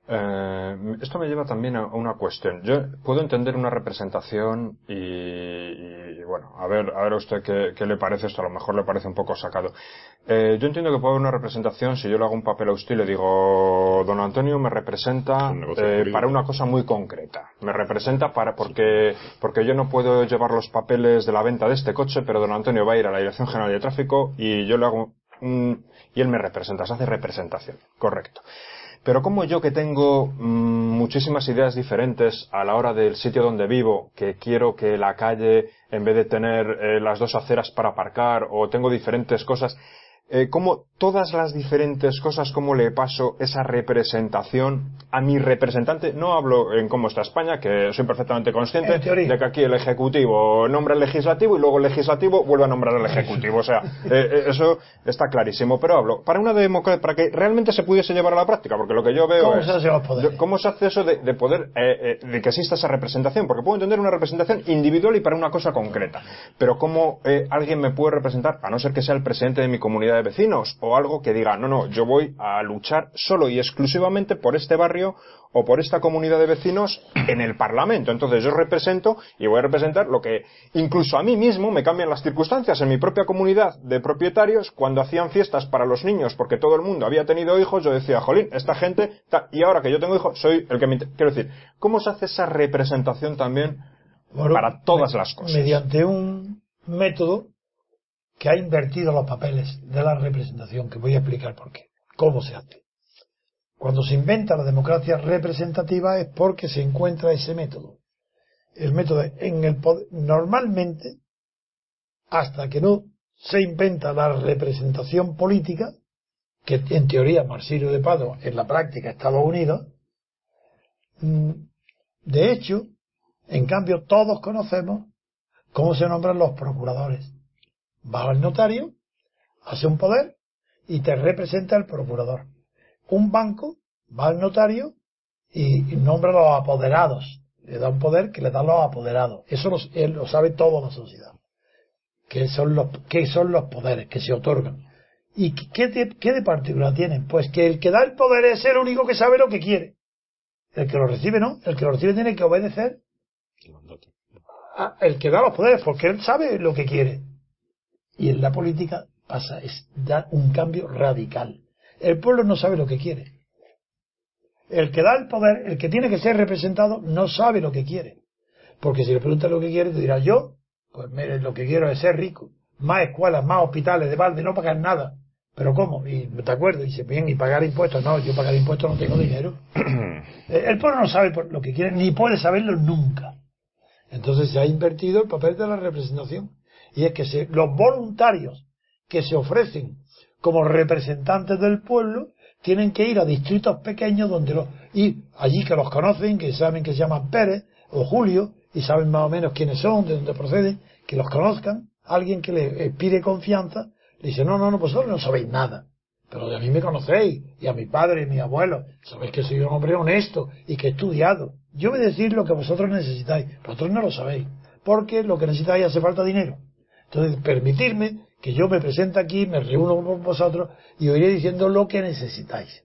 Eh, esto me lleva también a una cuestión. Yo puedo entender una representación y, bueno, a ver, a ver a usted qué, le parece esto. A lo mejor le parece un poco sacado. Eh, yo entiendo que puede haber una representación si yo le hago un papel a usted y le digo, don Antonio me representa eh, para una cosa muy concreta. Me representa para porque porque yo no puedo llevar los papeles de la venta de este coche, pero don Antonio va a ir a la Dirección General de Tráfico y yo le hago un, y él me representa. Se hace representación. Correcto. Pero como yo que tengo mm, muchísimas ideas diferentes a la hora del sitio donde vivo, que quiero que la calle, en vez de tener eh, las dos aceras para aparcar, o tengo diferentes cosas, eh, cómo todas las diferentes cosas, cómo le paso esa representación a mi representante. No hablo en cómo está España, que soy perfectamente consciente de que aquí el Ejecutivo nombra el Legislativo y luego el Legislativo vuelve a nombrar el Ejecutivo. O sea, eh, eh, eso está clarísimo. Pero hablo para una democracia, para que realmente se pudiese llevar a la práctica, porque lo que yo veo ¿Cómo es... Se hace ¿Cómo se hace eso de, de poder, eh, de que exista esa representación? Porque puedo entender una representación individual y para una cosa concreta. Pero ¿cómo alguien me puede representar, a no ser que sea el presidente de mi comunidad de vecinos o algo que diga, no, no, yo voy a luchar solo y exclusivamente por este barrio o por esta comunidad de vecinos en el Parlamento. Entonces yo represento y voy a representar lo que incluso a mí mismo me cambian las circunstancias en mi propia comunidad de propietarios cuando hacían fiestas para los niños porque todo el mundo había tenido hijos, yo decía, jolín, esta gente, y ahora que yo tengo hijos, soy el que me... Quiero decir, ¿cómo se hace esa representación también para todas las cosas? Mediante un método que ha invertido los papeles de la representación, que voy a explicar por qué, cómo se hace. Cuando se inventa la democracia representativa es porque se encuentra ese método. El método en el poder, normalmente, hasta que no se inventa la representación política, que en teoría Marsilio de Pado, en la práctica Estados Unidos, mm, de hecho, en cambio todos conocemos cómo se nombran los procuradores va al notario, hace un poder y te representa el procurador. Un banco va al notario y nombra a los apoderados. Le da un poder que le da a los apoderados. Eso lo, él lo sabe toda la sociedad. ¿Qué son, los, ¿Qué son los poderes que se otorgan? ¿Y qué de, qué de particular tienen? Pues que el que da el poder es el único que sabe lo que quiere. El que lo recibe no. El que lo recibe tiene que obedecer. El que da los poderes, porque él sabe lo que quiere. Y en la política pasa, es dar un cambio radical. El pueblo no sabe lo que quiere. El que da el poder, el que tiene que ser representado, no sabe lo que quiere. Porque si le preguntas lo que quiere, te dirá yo, pues mire, lo que quiero es ser rico. Más escuelas, más hospitales de balde, no pagar nada. ¿Pero cómo? Y te acuerdo, dice, bien, y pagar impuestos. No, yo pagar impuestos no tengo dinero. el pueblo no sabe lo que quiere, ni puede saberlo nunca. Entonces se ha invertido el papel de la representación. Y es que se, los voluntarios que se ofrecen como representantes del pueblo tienen que ir a distritos pequeños donde los, y allí que los conocen, que saben que se llaman Pérez o Julio, y saben más o menos quiénes son, de dónde proceden, que los conozcan, alguien que le pide confianza, le dice, no, no, no, vosotros no sabéis nada, pero a mí me conocéis, y a mi padre y mi abuelo, sabéis que soy un hombre honesto y que he estudiado. Yo voy a decir lo que vosotros necesitáis, vosotros no lo sabéis, porque lo que necesitáis hace falta dinero. Entonces, permitirme que yo me presente aquí, me reúno con vosotros y os iré diciendo lo que necesitáis.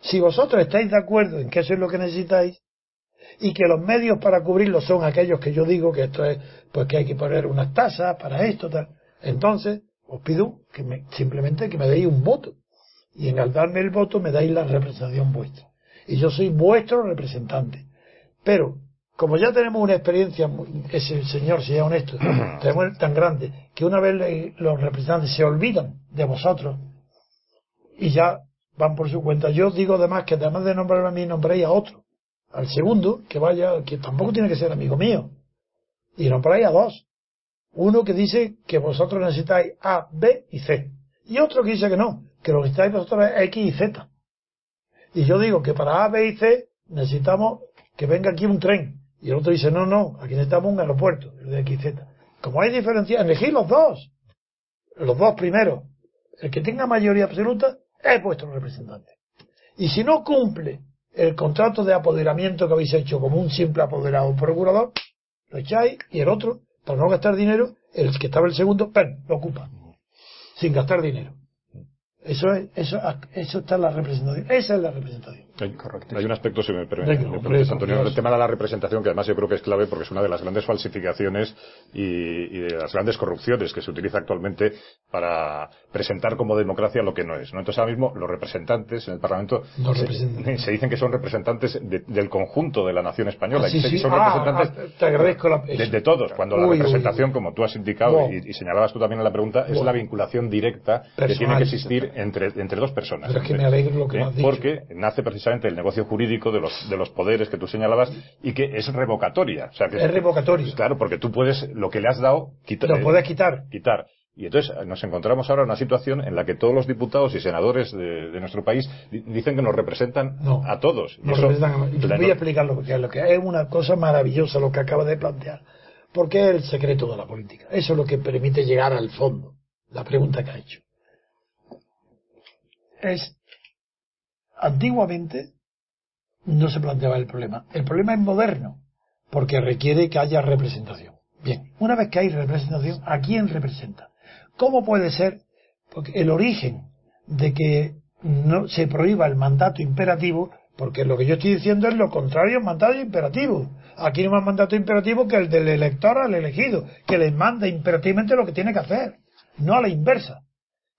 Si vosotros estáis de acuerdo en que eso es lo que necesitáis y que los medios para cubrirlo son aquellos que yo digo que esto es, pues que hay que poner unas tasas para esto, tal, entonces os pido que me, simplemente que me deis un voto. Y en al darme el voto me dais la representación vuestra. Y yo soy vuestro representante. Pero como ya tenemos una experiencia, ese señor, si es honesto, tenemos tan grande, que una vez los representantes se olvidan de vosotros y ya van por su cuenta. Yo digo además que además de nombrarme a mí, nombréis a otro, al segundo, que vaya, que tampoco tiene que ser amigo mío, y nombráis a dos. Uno que dice que vosotros necesitáis A, B y C, y otro que dice que no, que lo necesitáis vosotros es X y Z. Y yo digo que para A, B y C necesitamos que venga aquí un tren, y el otro dice, no, no, aquí necesitamos un aeropuerto, el de XZ. Como hay diferencia, elegid los dos. Los dos primeros. El que tenga mayoría absoluta es vuestro representante. Y si no cumple el contrato de apoderamiento que habéis hecho como un simple apoderado procurador, lo echáis y el otro, para no gastar dinero, el que estaba el segundo, pen, lo ocupa. Sin gastar dinero. Eso, es, eso, eso está en la representación. Esa es la representación. Hay, un aspecto, si me permite, Antonio, el tema de la representación, que además yo creo que es clave porque es una de las grandes falsificaciones y, de las grandes corrupciones que se utiliza actualmente para presentar como democracia lo que no es. ¿no? Entonces, ahora mismo, los representantes en el Parlamento se, dicen que son representantes del conjunto de la nación española. y son ah, representantes ah, te agradezco de, todos. Cuando la representación, como tú has indicado y, señalabas tú también en la pregunta, es la vinculación directa que tiene que existir entre, entre dos personas. Pero es que me alegro lo que ¿Eh? Porque nace precisamente el negocio jurídico de los, de los poderes que tú señalabas y que es revocatoria. O sea, que es revocatorio. Claro, porque tú puedes, lo que le has dado, quitar. Lo puedes quitar. Quitar. Y entonces nos encontramos ahora en una situación en la que todos los diputados y senadores de, nuestro país dicen que nos representan a todos. Nos representan, voy a explicar lo que es, lo que es una cosa maravillosa lo que acaba de plantear. Porque es el secreto de la política. Eso es lo que permite llegar al fondo. La pregunta que ha hecho es, antiguamente no se planteaba el problema. El problema es moderno, porque requiere que haya representación. Bien, una vez que hay representación, ¿a quién representa? ¿Cómo puede ser? Porque el origen de que no se prohíba el mandato imperativo, porque lo que yo estoy diciendo es lo contrario al mandato imperativo. Aquí no hay más mandato imperativo que el del elector al elegido, que le manda imperativamente lo que tiene que hacer, no a la inversa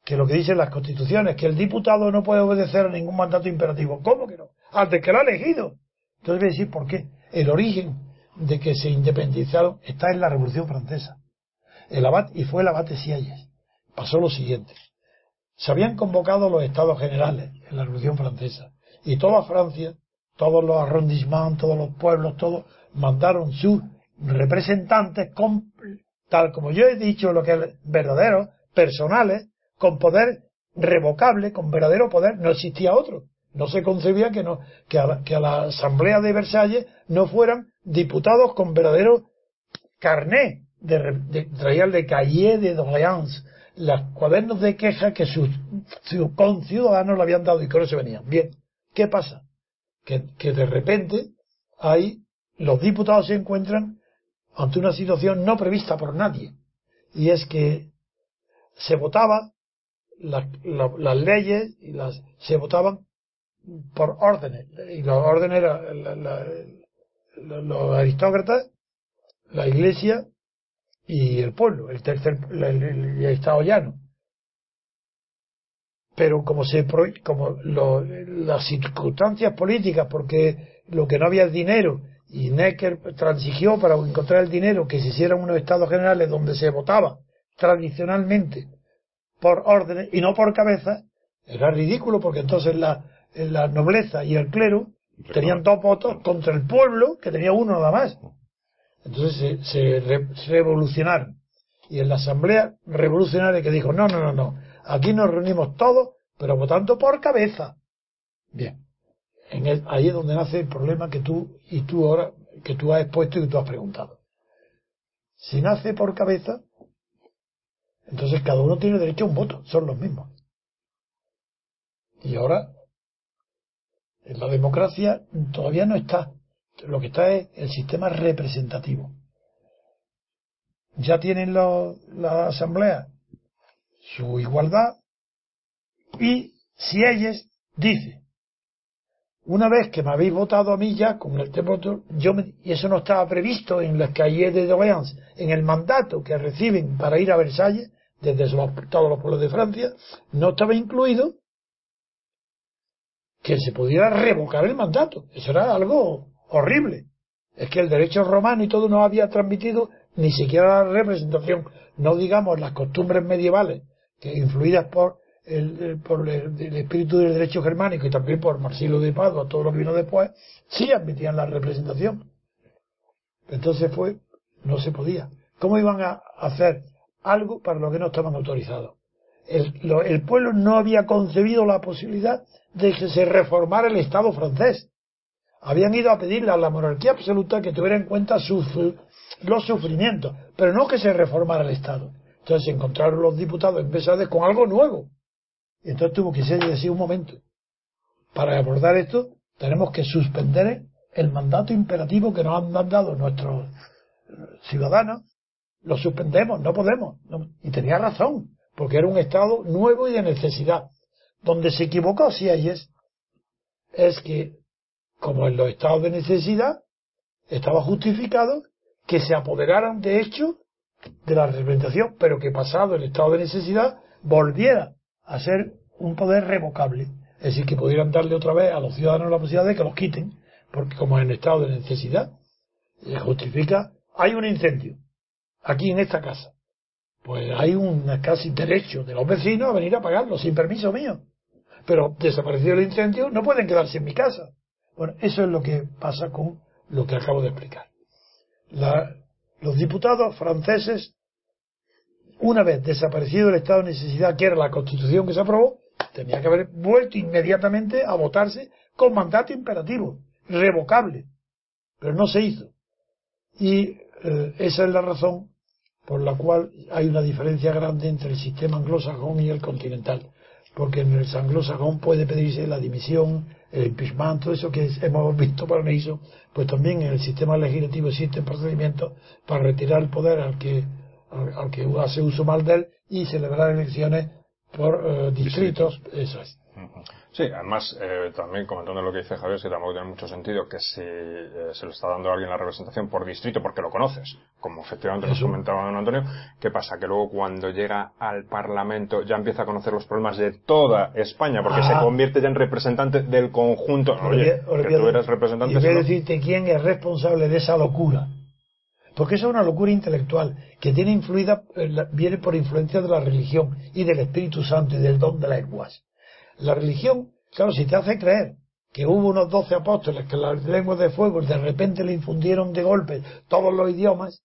que lo que dicen las constituciones, que el diputado no puede obedecer a ningún mandato imperativo. ¿Cómo que no? Antes que lo ha elegido. Entonces voy a decir por qué. El origen de que se independizaron está en la Revolución Francesa. El abad, y fue el abate Sieyes. Pasó lo siguiente. Se habían convocado los estados generales en la Revolución Francesa. Y toda Francia, todos los arrondissements, todos los pueblos, todos, mandaron sus representantes tal como yo he dicho, lo que es verdaderos, personales, con poder revocable, con verdadero poder, no existía otro. No se concebía que, no, que, a la, Asamblea de Versalles no fueran diputados con verdadero carné, de, de, traían de calle de doléance, los cuadernos de queja que sus, conciudadanos le habían dado y que no se venían. Bien, ¿qué pasa? Que, que de repente hay, los diputados se encuentran ante una situación no prevista por nadie. Y es que se votaba las leyes y las, se votaban por órdenes. Y los órdenes eran los aristócratas, la iglesia y el pueblo, el tercer, el, estado llano. Pero como se, como las circunstancias políticas, porque lo que no había es dinero y Necker transigió para encontrar el dinero que se hicieran unos estados generales donde se votaba tradicionalmente por órdenes y no por cabeza, era ridículo porque entonces la, la nobleza y el clero tenían dos votos contra el pueblo que tenía uno nada más. Entonces se, revolucionaron. Y en la asamblea revolucionaria que dijo, no, no, no, no, aquí nos reunimos todos, pero votando por cabeza. Bien. En ahí es donde nace el problema que tú y tú ahora, que tú has expuesto y que tú has preguntado. Si nace por cabeza, entonces cada uno tiene derecho a un voto, son los mismos. Y ahora, en la democracia todavía no está. Lo que está es el sistema representativo. Ya tienen la asamblea su igualdad y si ellos dicen una vez que me habéis votado a mí ya con el tema, yo y eso no estaba previsto en las calles de Orleans, en el mandato que reciben para ir a Versalles, desde todos los pueblos de Francia, no estaba incluido que se pudiera revocar el mandato. Eso era algo horrible. Es que el derecho romano y todo no había transmitido ni siquiera la representación, no digamos las costumbres medievales, que influidas por el, por el, espíritu del derecho germánico y también por Marcelo de Padua, todo lo que vino después, sí admitían la representación. Entonces fue, no se podía. ¿Cómo iban a hacer algo para lo que no estaban autorizados? El, el pueblo no había concebido la posibilidad de que se reformara el Estado francés. Habían ido a pedirle a la monarquía absoluta que tuviera en cuenta sus, los sufrimientos, pero no que se reformara el Estado. Entonces se encontraron los diputados en con algo nuevo, entonces tuvo que ser así un momento. Para abordar esto, tenemos que suspender el mandato imperativo que nos han dado nuestros ciudadanos. Lo suspendemos, no podemos. Y tenía razón, porque era un estado nuevo y de necesidad. Donde se equivocó si hay es, que, como en los estados de necesidad, estaba justificado que se apoderaran de hecho de la representación, pero que pasado el estado de necesidad volviera a ser un poder revocable. Es decir, que pudieran darle otra vez a los ciudadanos la posibilidad de que los quiten, porque como en estado de necesidad, se justifica, hay un incendio, aquí en esta casa. Pues hay un casi derecho de los vecinos a venir a pagarlo sin permiso mío. Pero desaparecido el incendio, no pueden quedarse en mi casa. Bueno, eso es lo que pasa con lo que acabo de explicar. los diputados franceses una vez desaparecido el estado de necesidad, que era la constitución que se aprobó, tenía que haber vuelto inmediatamente a votarse con mandato imperativo, revocable. Pero no se hizo. Y eh, esa es la razón por la cual hay una diferencia grande entre el sistema anglosajón y el continental. Porque en el anglosajón puede pedirse la dimisión, el impeachment, todo eso que hemos visto para hizo, pues también en el sistema legislativo existen procedimientos para retirar el poder al que al, que hace uso mal de él y celebrar elecciones por eh, distritos, eso es. Sí, además, eh, también comentando lo que dice Javier, que tampoco tiene mucho sentido que si eh, se le está dando a alguien la representación por distrito porque lo conoces, como efectivamente nos comentaba don Antonio, ¿qué pasa? Que luego cuando llega al Parlamento ya empieza a conocer los problemas de toda España, porque se convierte ya en representante del conjunto. Oye, que tú eres representante. Y voy a decirte quién es responsable de esa locura porque eso es una locura intelectual que tiene influida, eh, viene por influencia de la religión y del Espíritu Santo y del don de las lenguas. La religión, claro, si te hace creer que hubo unos doce apóstoles que las lenguas de fuego de repente le infundieron de golpe todos los idiomas,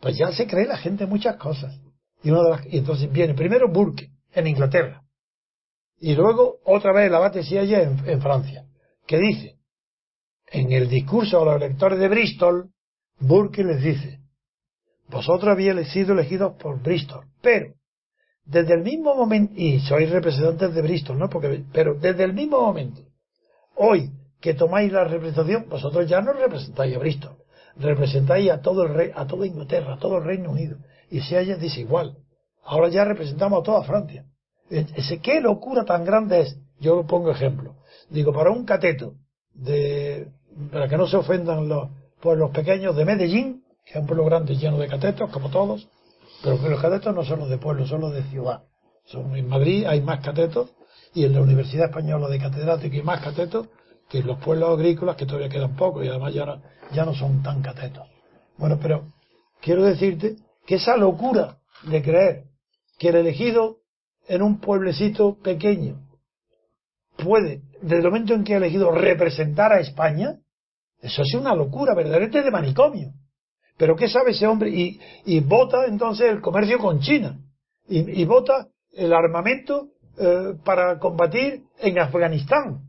pues ya se cree la gente muchas cosas. Y, entonces viene primero Burke, en Inglaterra, y luego otra vez el abate en, en Francia, que dice, en el discurso a los electores de Bristol, Burke les dice, vosotros habéis sido elegidos por Bristol, pero desde el mismo momento, y sois representantes de Bristol, ¿no? Porque, pero desde el mismo momento, hoy que tomáis la representación, vosotros ya no representáis a Bristol, representáis a todo el rey, a toda Inglaterra, a todo el Reino Unido, y si ella dice igual. Ahora ya representamos a toda Francia. Ese, ¿Qué locura tan grande es? Yo pongo ejemplo. Digo, para un cateto, de, para que no se ofendan los, pues los pequeños de Medellín, que es un pueblo grande lleno de catetos, como todos, pero que los catetos no son los de pueblo, son los de ciudad. Son, en Madrid hay más catetos y en la Universidad Española de Catedrático hay más catetos que los pueblos agrícolas, que todavía quedan pocos y además ya no, ya no son tan catetos. Bueno, pero quiero decirte que esa locura de creer que el elegido en un pueblecito pequeño puede, desde el momento en que ha elegido representar a España, eso es una locura, verdaderamente de manicomio. Pero ¿qué sabe ese hombre? Y, y vota entonces el comercio con China. Y, y vota el armamento eh, para combatir en Afganistán.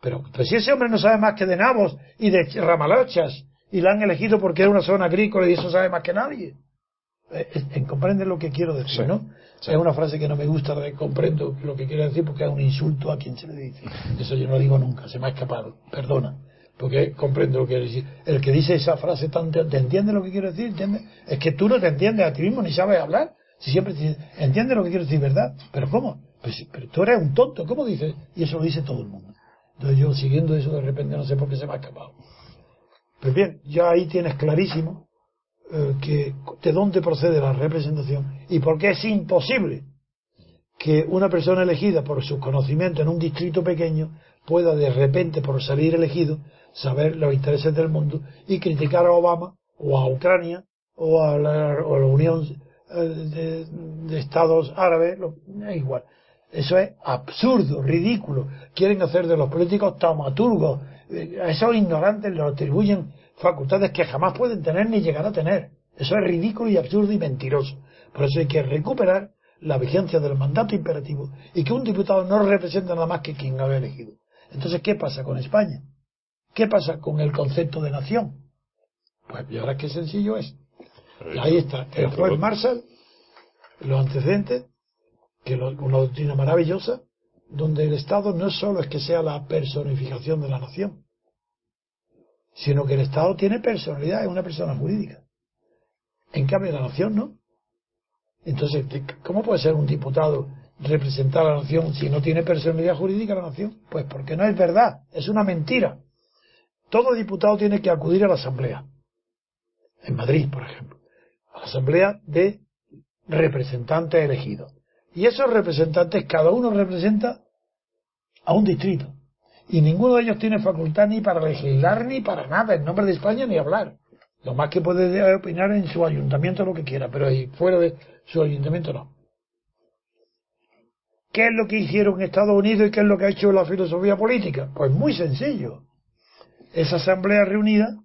Pero pues si ese hombre no sabe más que de nabos y de ramalachas y la han elegido porque era una zona agrícola y eso sabe más que nadie. Eh, comprende lo que quiero decir, ¿no? Es una frase que no me gusta, de, comprendo lo que quiero decir porque es un insulto a quien se le dice. Eso yo no lo digo nunca, se me ha escapado, perdona. Porque comprendo lo que decir. El que dice esa frase, tan, ¿te entiende lo que quiero decir? ¿Entiende? Es que tú no te entiendes a ti mismo ni sabes hablar. Si siempre te entiende lo que quiero decir, ¿verdad? Pero ¿cómo? Pues, pero tú eres un tonto, ¿cómo dices? Y eso lo dice todo el mundo. Entonces yo siguiendo eso de repente no sé por qué se me ha escapado. Pues bien, ya ahí tienes clarísimo eh, que de dónde procede la representación y por qué es imposible que una persona elegida por sus conocimientos en un distrito pequeño pueda de repente, por salir elegido, saber los intereses del mundo y criticar a Obama o a Ucrania o a la, Unión eh, de, Estados Árabes, es igual. Eso es absurdo, ridículo. Quieren hacer de los políticos taumaturgos. Eh, a esos ignorantes les atribuyen facultades que jamás pueden tener ni llegar a tener. Eso es ridículo y absurdo y mentiroso. Por eso hay que recuperar la vigencia del mandato imperativo y que un diputado no representa nada más que quien lo ha elegido. Entonces, ¿qué pasa con España? ¿Qué pasa con el concepto de nación? Pues y ahora qué sencillo es. Y ahí está. El juez Marshall, los antecedentes, que es una doctrina maravillosa, donde el Estado no solo es que sea la personificación de la nación, sino que el Estado tiene personalidad, es una persona jurídica. En cambio, la nación no. Entonces, ¿cómo puede ser un diputado representar a la nación si no tiene personalidad jurídica la nación? Pues porque no es verdad, es una mentira. Todo diputado tiene que acudir a la Asamblea. En Madrid, por ejemplo. A la Asamblea de representantes elegidos. Y esos representantes, cada uno representa a un distrito. Y ninguno de ellos tiene facultad ni para legislar ni para nada, en nombre de España ni hablar. Lo más que puede opinar en su ayuntamiento lo que quiera, pero fuera de su ayuntamiento no. ¿Qué es lo que hicieron Estados Unidos y qué es lo que ha hecho la filosofía política? Pues muy sencillo. Esa asamblea reunida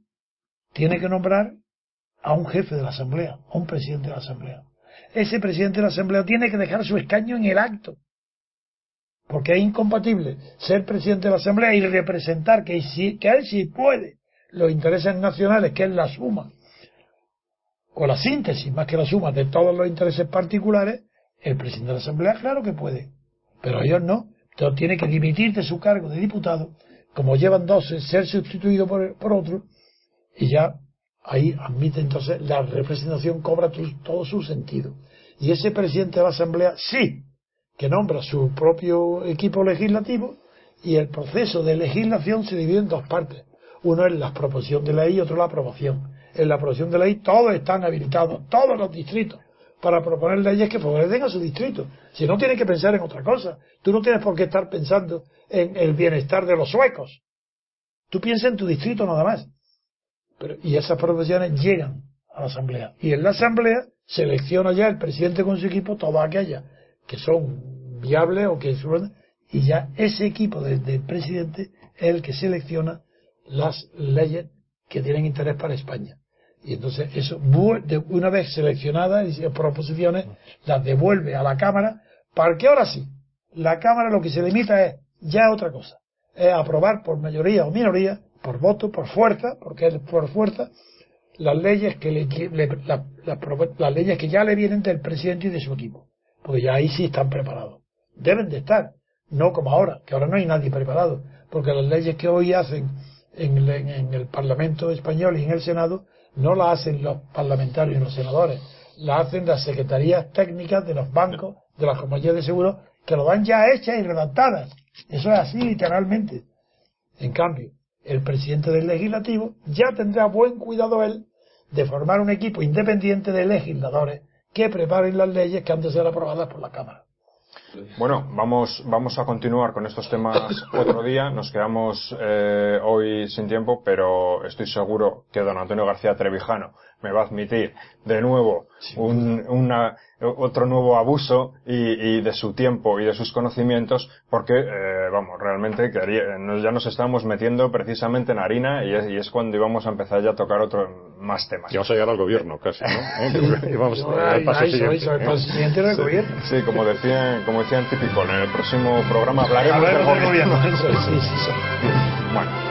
tiene que nombrar a un jefe de la asamblea, a un presidente de la asamblea ese presidente de la Asamblea tiene que dejar su escaño en el acto. Porque es incompatible ser presidente de la Asamblea y representar que, que él sí puede los intereses nacionales, que es la suma, o la síntesis, más que la suma de todos los intereses particulares, el presidente de la Asamblea claro que puede, pero ellos no. Entonces tiene que dimitir de su cargo de diputado, como llevan dos, ser sustituido por, por otro, y ya ahí admite entonces la representación cobra todo su sentido. Y ese presidente de la Asamblea sí que nombra su propio equipo legislativo y el proceso de legislación se divide en dos partes. Uno es la proposición de ley y otro la aprobación. En la aprobación de ley todos están habilitados, todos los distritos, para proponer leyes que favorecen a su distrito. Si no, tiene que pensar en otra cosa. Tú no tienes por qué estar pensando en el bienestar de los suecos. Tú piensas en tu distrito nada más y esas proposiciones llegan a la Asamblea. Y en la Asamblea selecciona ya el presidente con su equipo todas aquellas que son viables o que son, y ya ese equipo del presidente es el que selecciona las leyes que tienen interés para España. Y entonces eso, una vez seleccionadas y proposiciones, las devuelve a la Cámara para que ahora sí, la Cámara lo que se limita es ya otra cosa, es aprobar por mayoría o minoría por voto, por fuerza, porque es por fuerza, las leyes que le, las leyes que ya le vienen del presidente y de su equipo, porque ya ahí sí están preparados. Deben de estar, no como ahora, que ahora no hay nadie preparado, porque las leyes que hoy hacen en el, en el Parlamento español y en el Senado no las hacen los parlamentarios y los senadores, las hacen las secretarías técnicas de los bancos, de las compañías de seguros, que lo dan ya hechas y redactadas. Eso es así literalmente. En cambio, el presidente del legislativo ya tendrá buen cuidado él de formar un equipo independiente de legisladores que preparen las leyes que han de ser aprobadas por la Cámara. Bueno, vamos, vamos a continuar con estos temas otro día. Nos quedamos eh, hoy sin tiempo, pero estoy seguro que don Antonio García Trevijano me va a admitir de nuevo un, una, otro nuevo abuso y, y, de su tiempo y de sus conocimientos porque, eh, vamos, realmente quería, nos, ya nos estamos metiendo precisamente en harina y es, y es, cuando íbamos a empezar ya a tocar otro más temas. Y vamos a llegar al gobierno casi, ¿no? ¿Eh? y vamos al paso siguiente. Al paso siguiente del gobierno. Sí, como decían, como como decían, típico. En el próximo programa hablaremos, hablaremos del gobierno. Del gobierno. Eso, eso, eso. Bueno.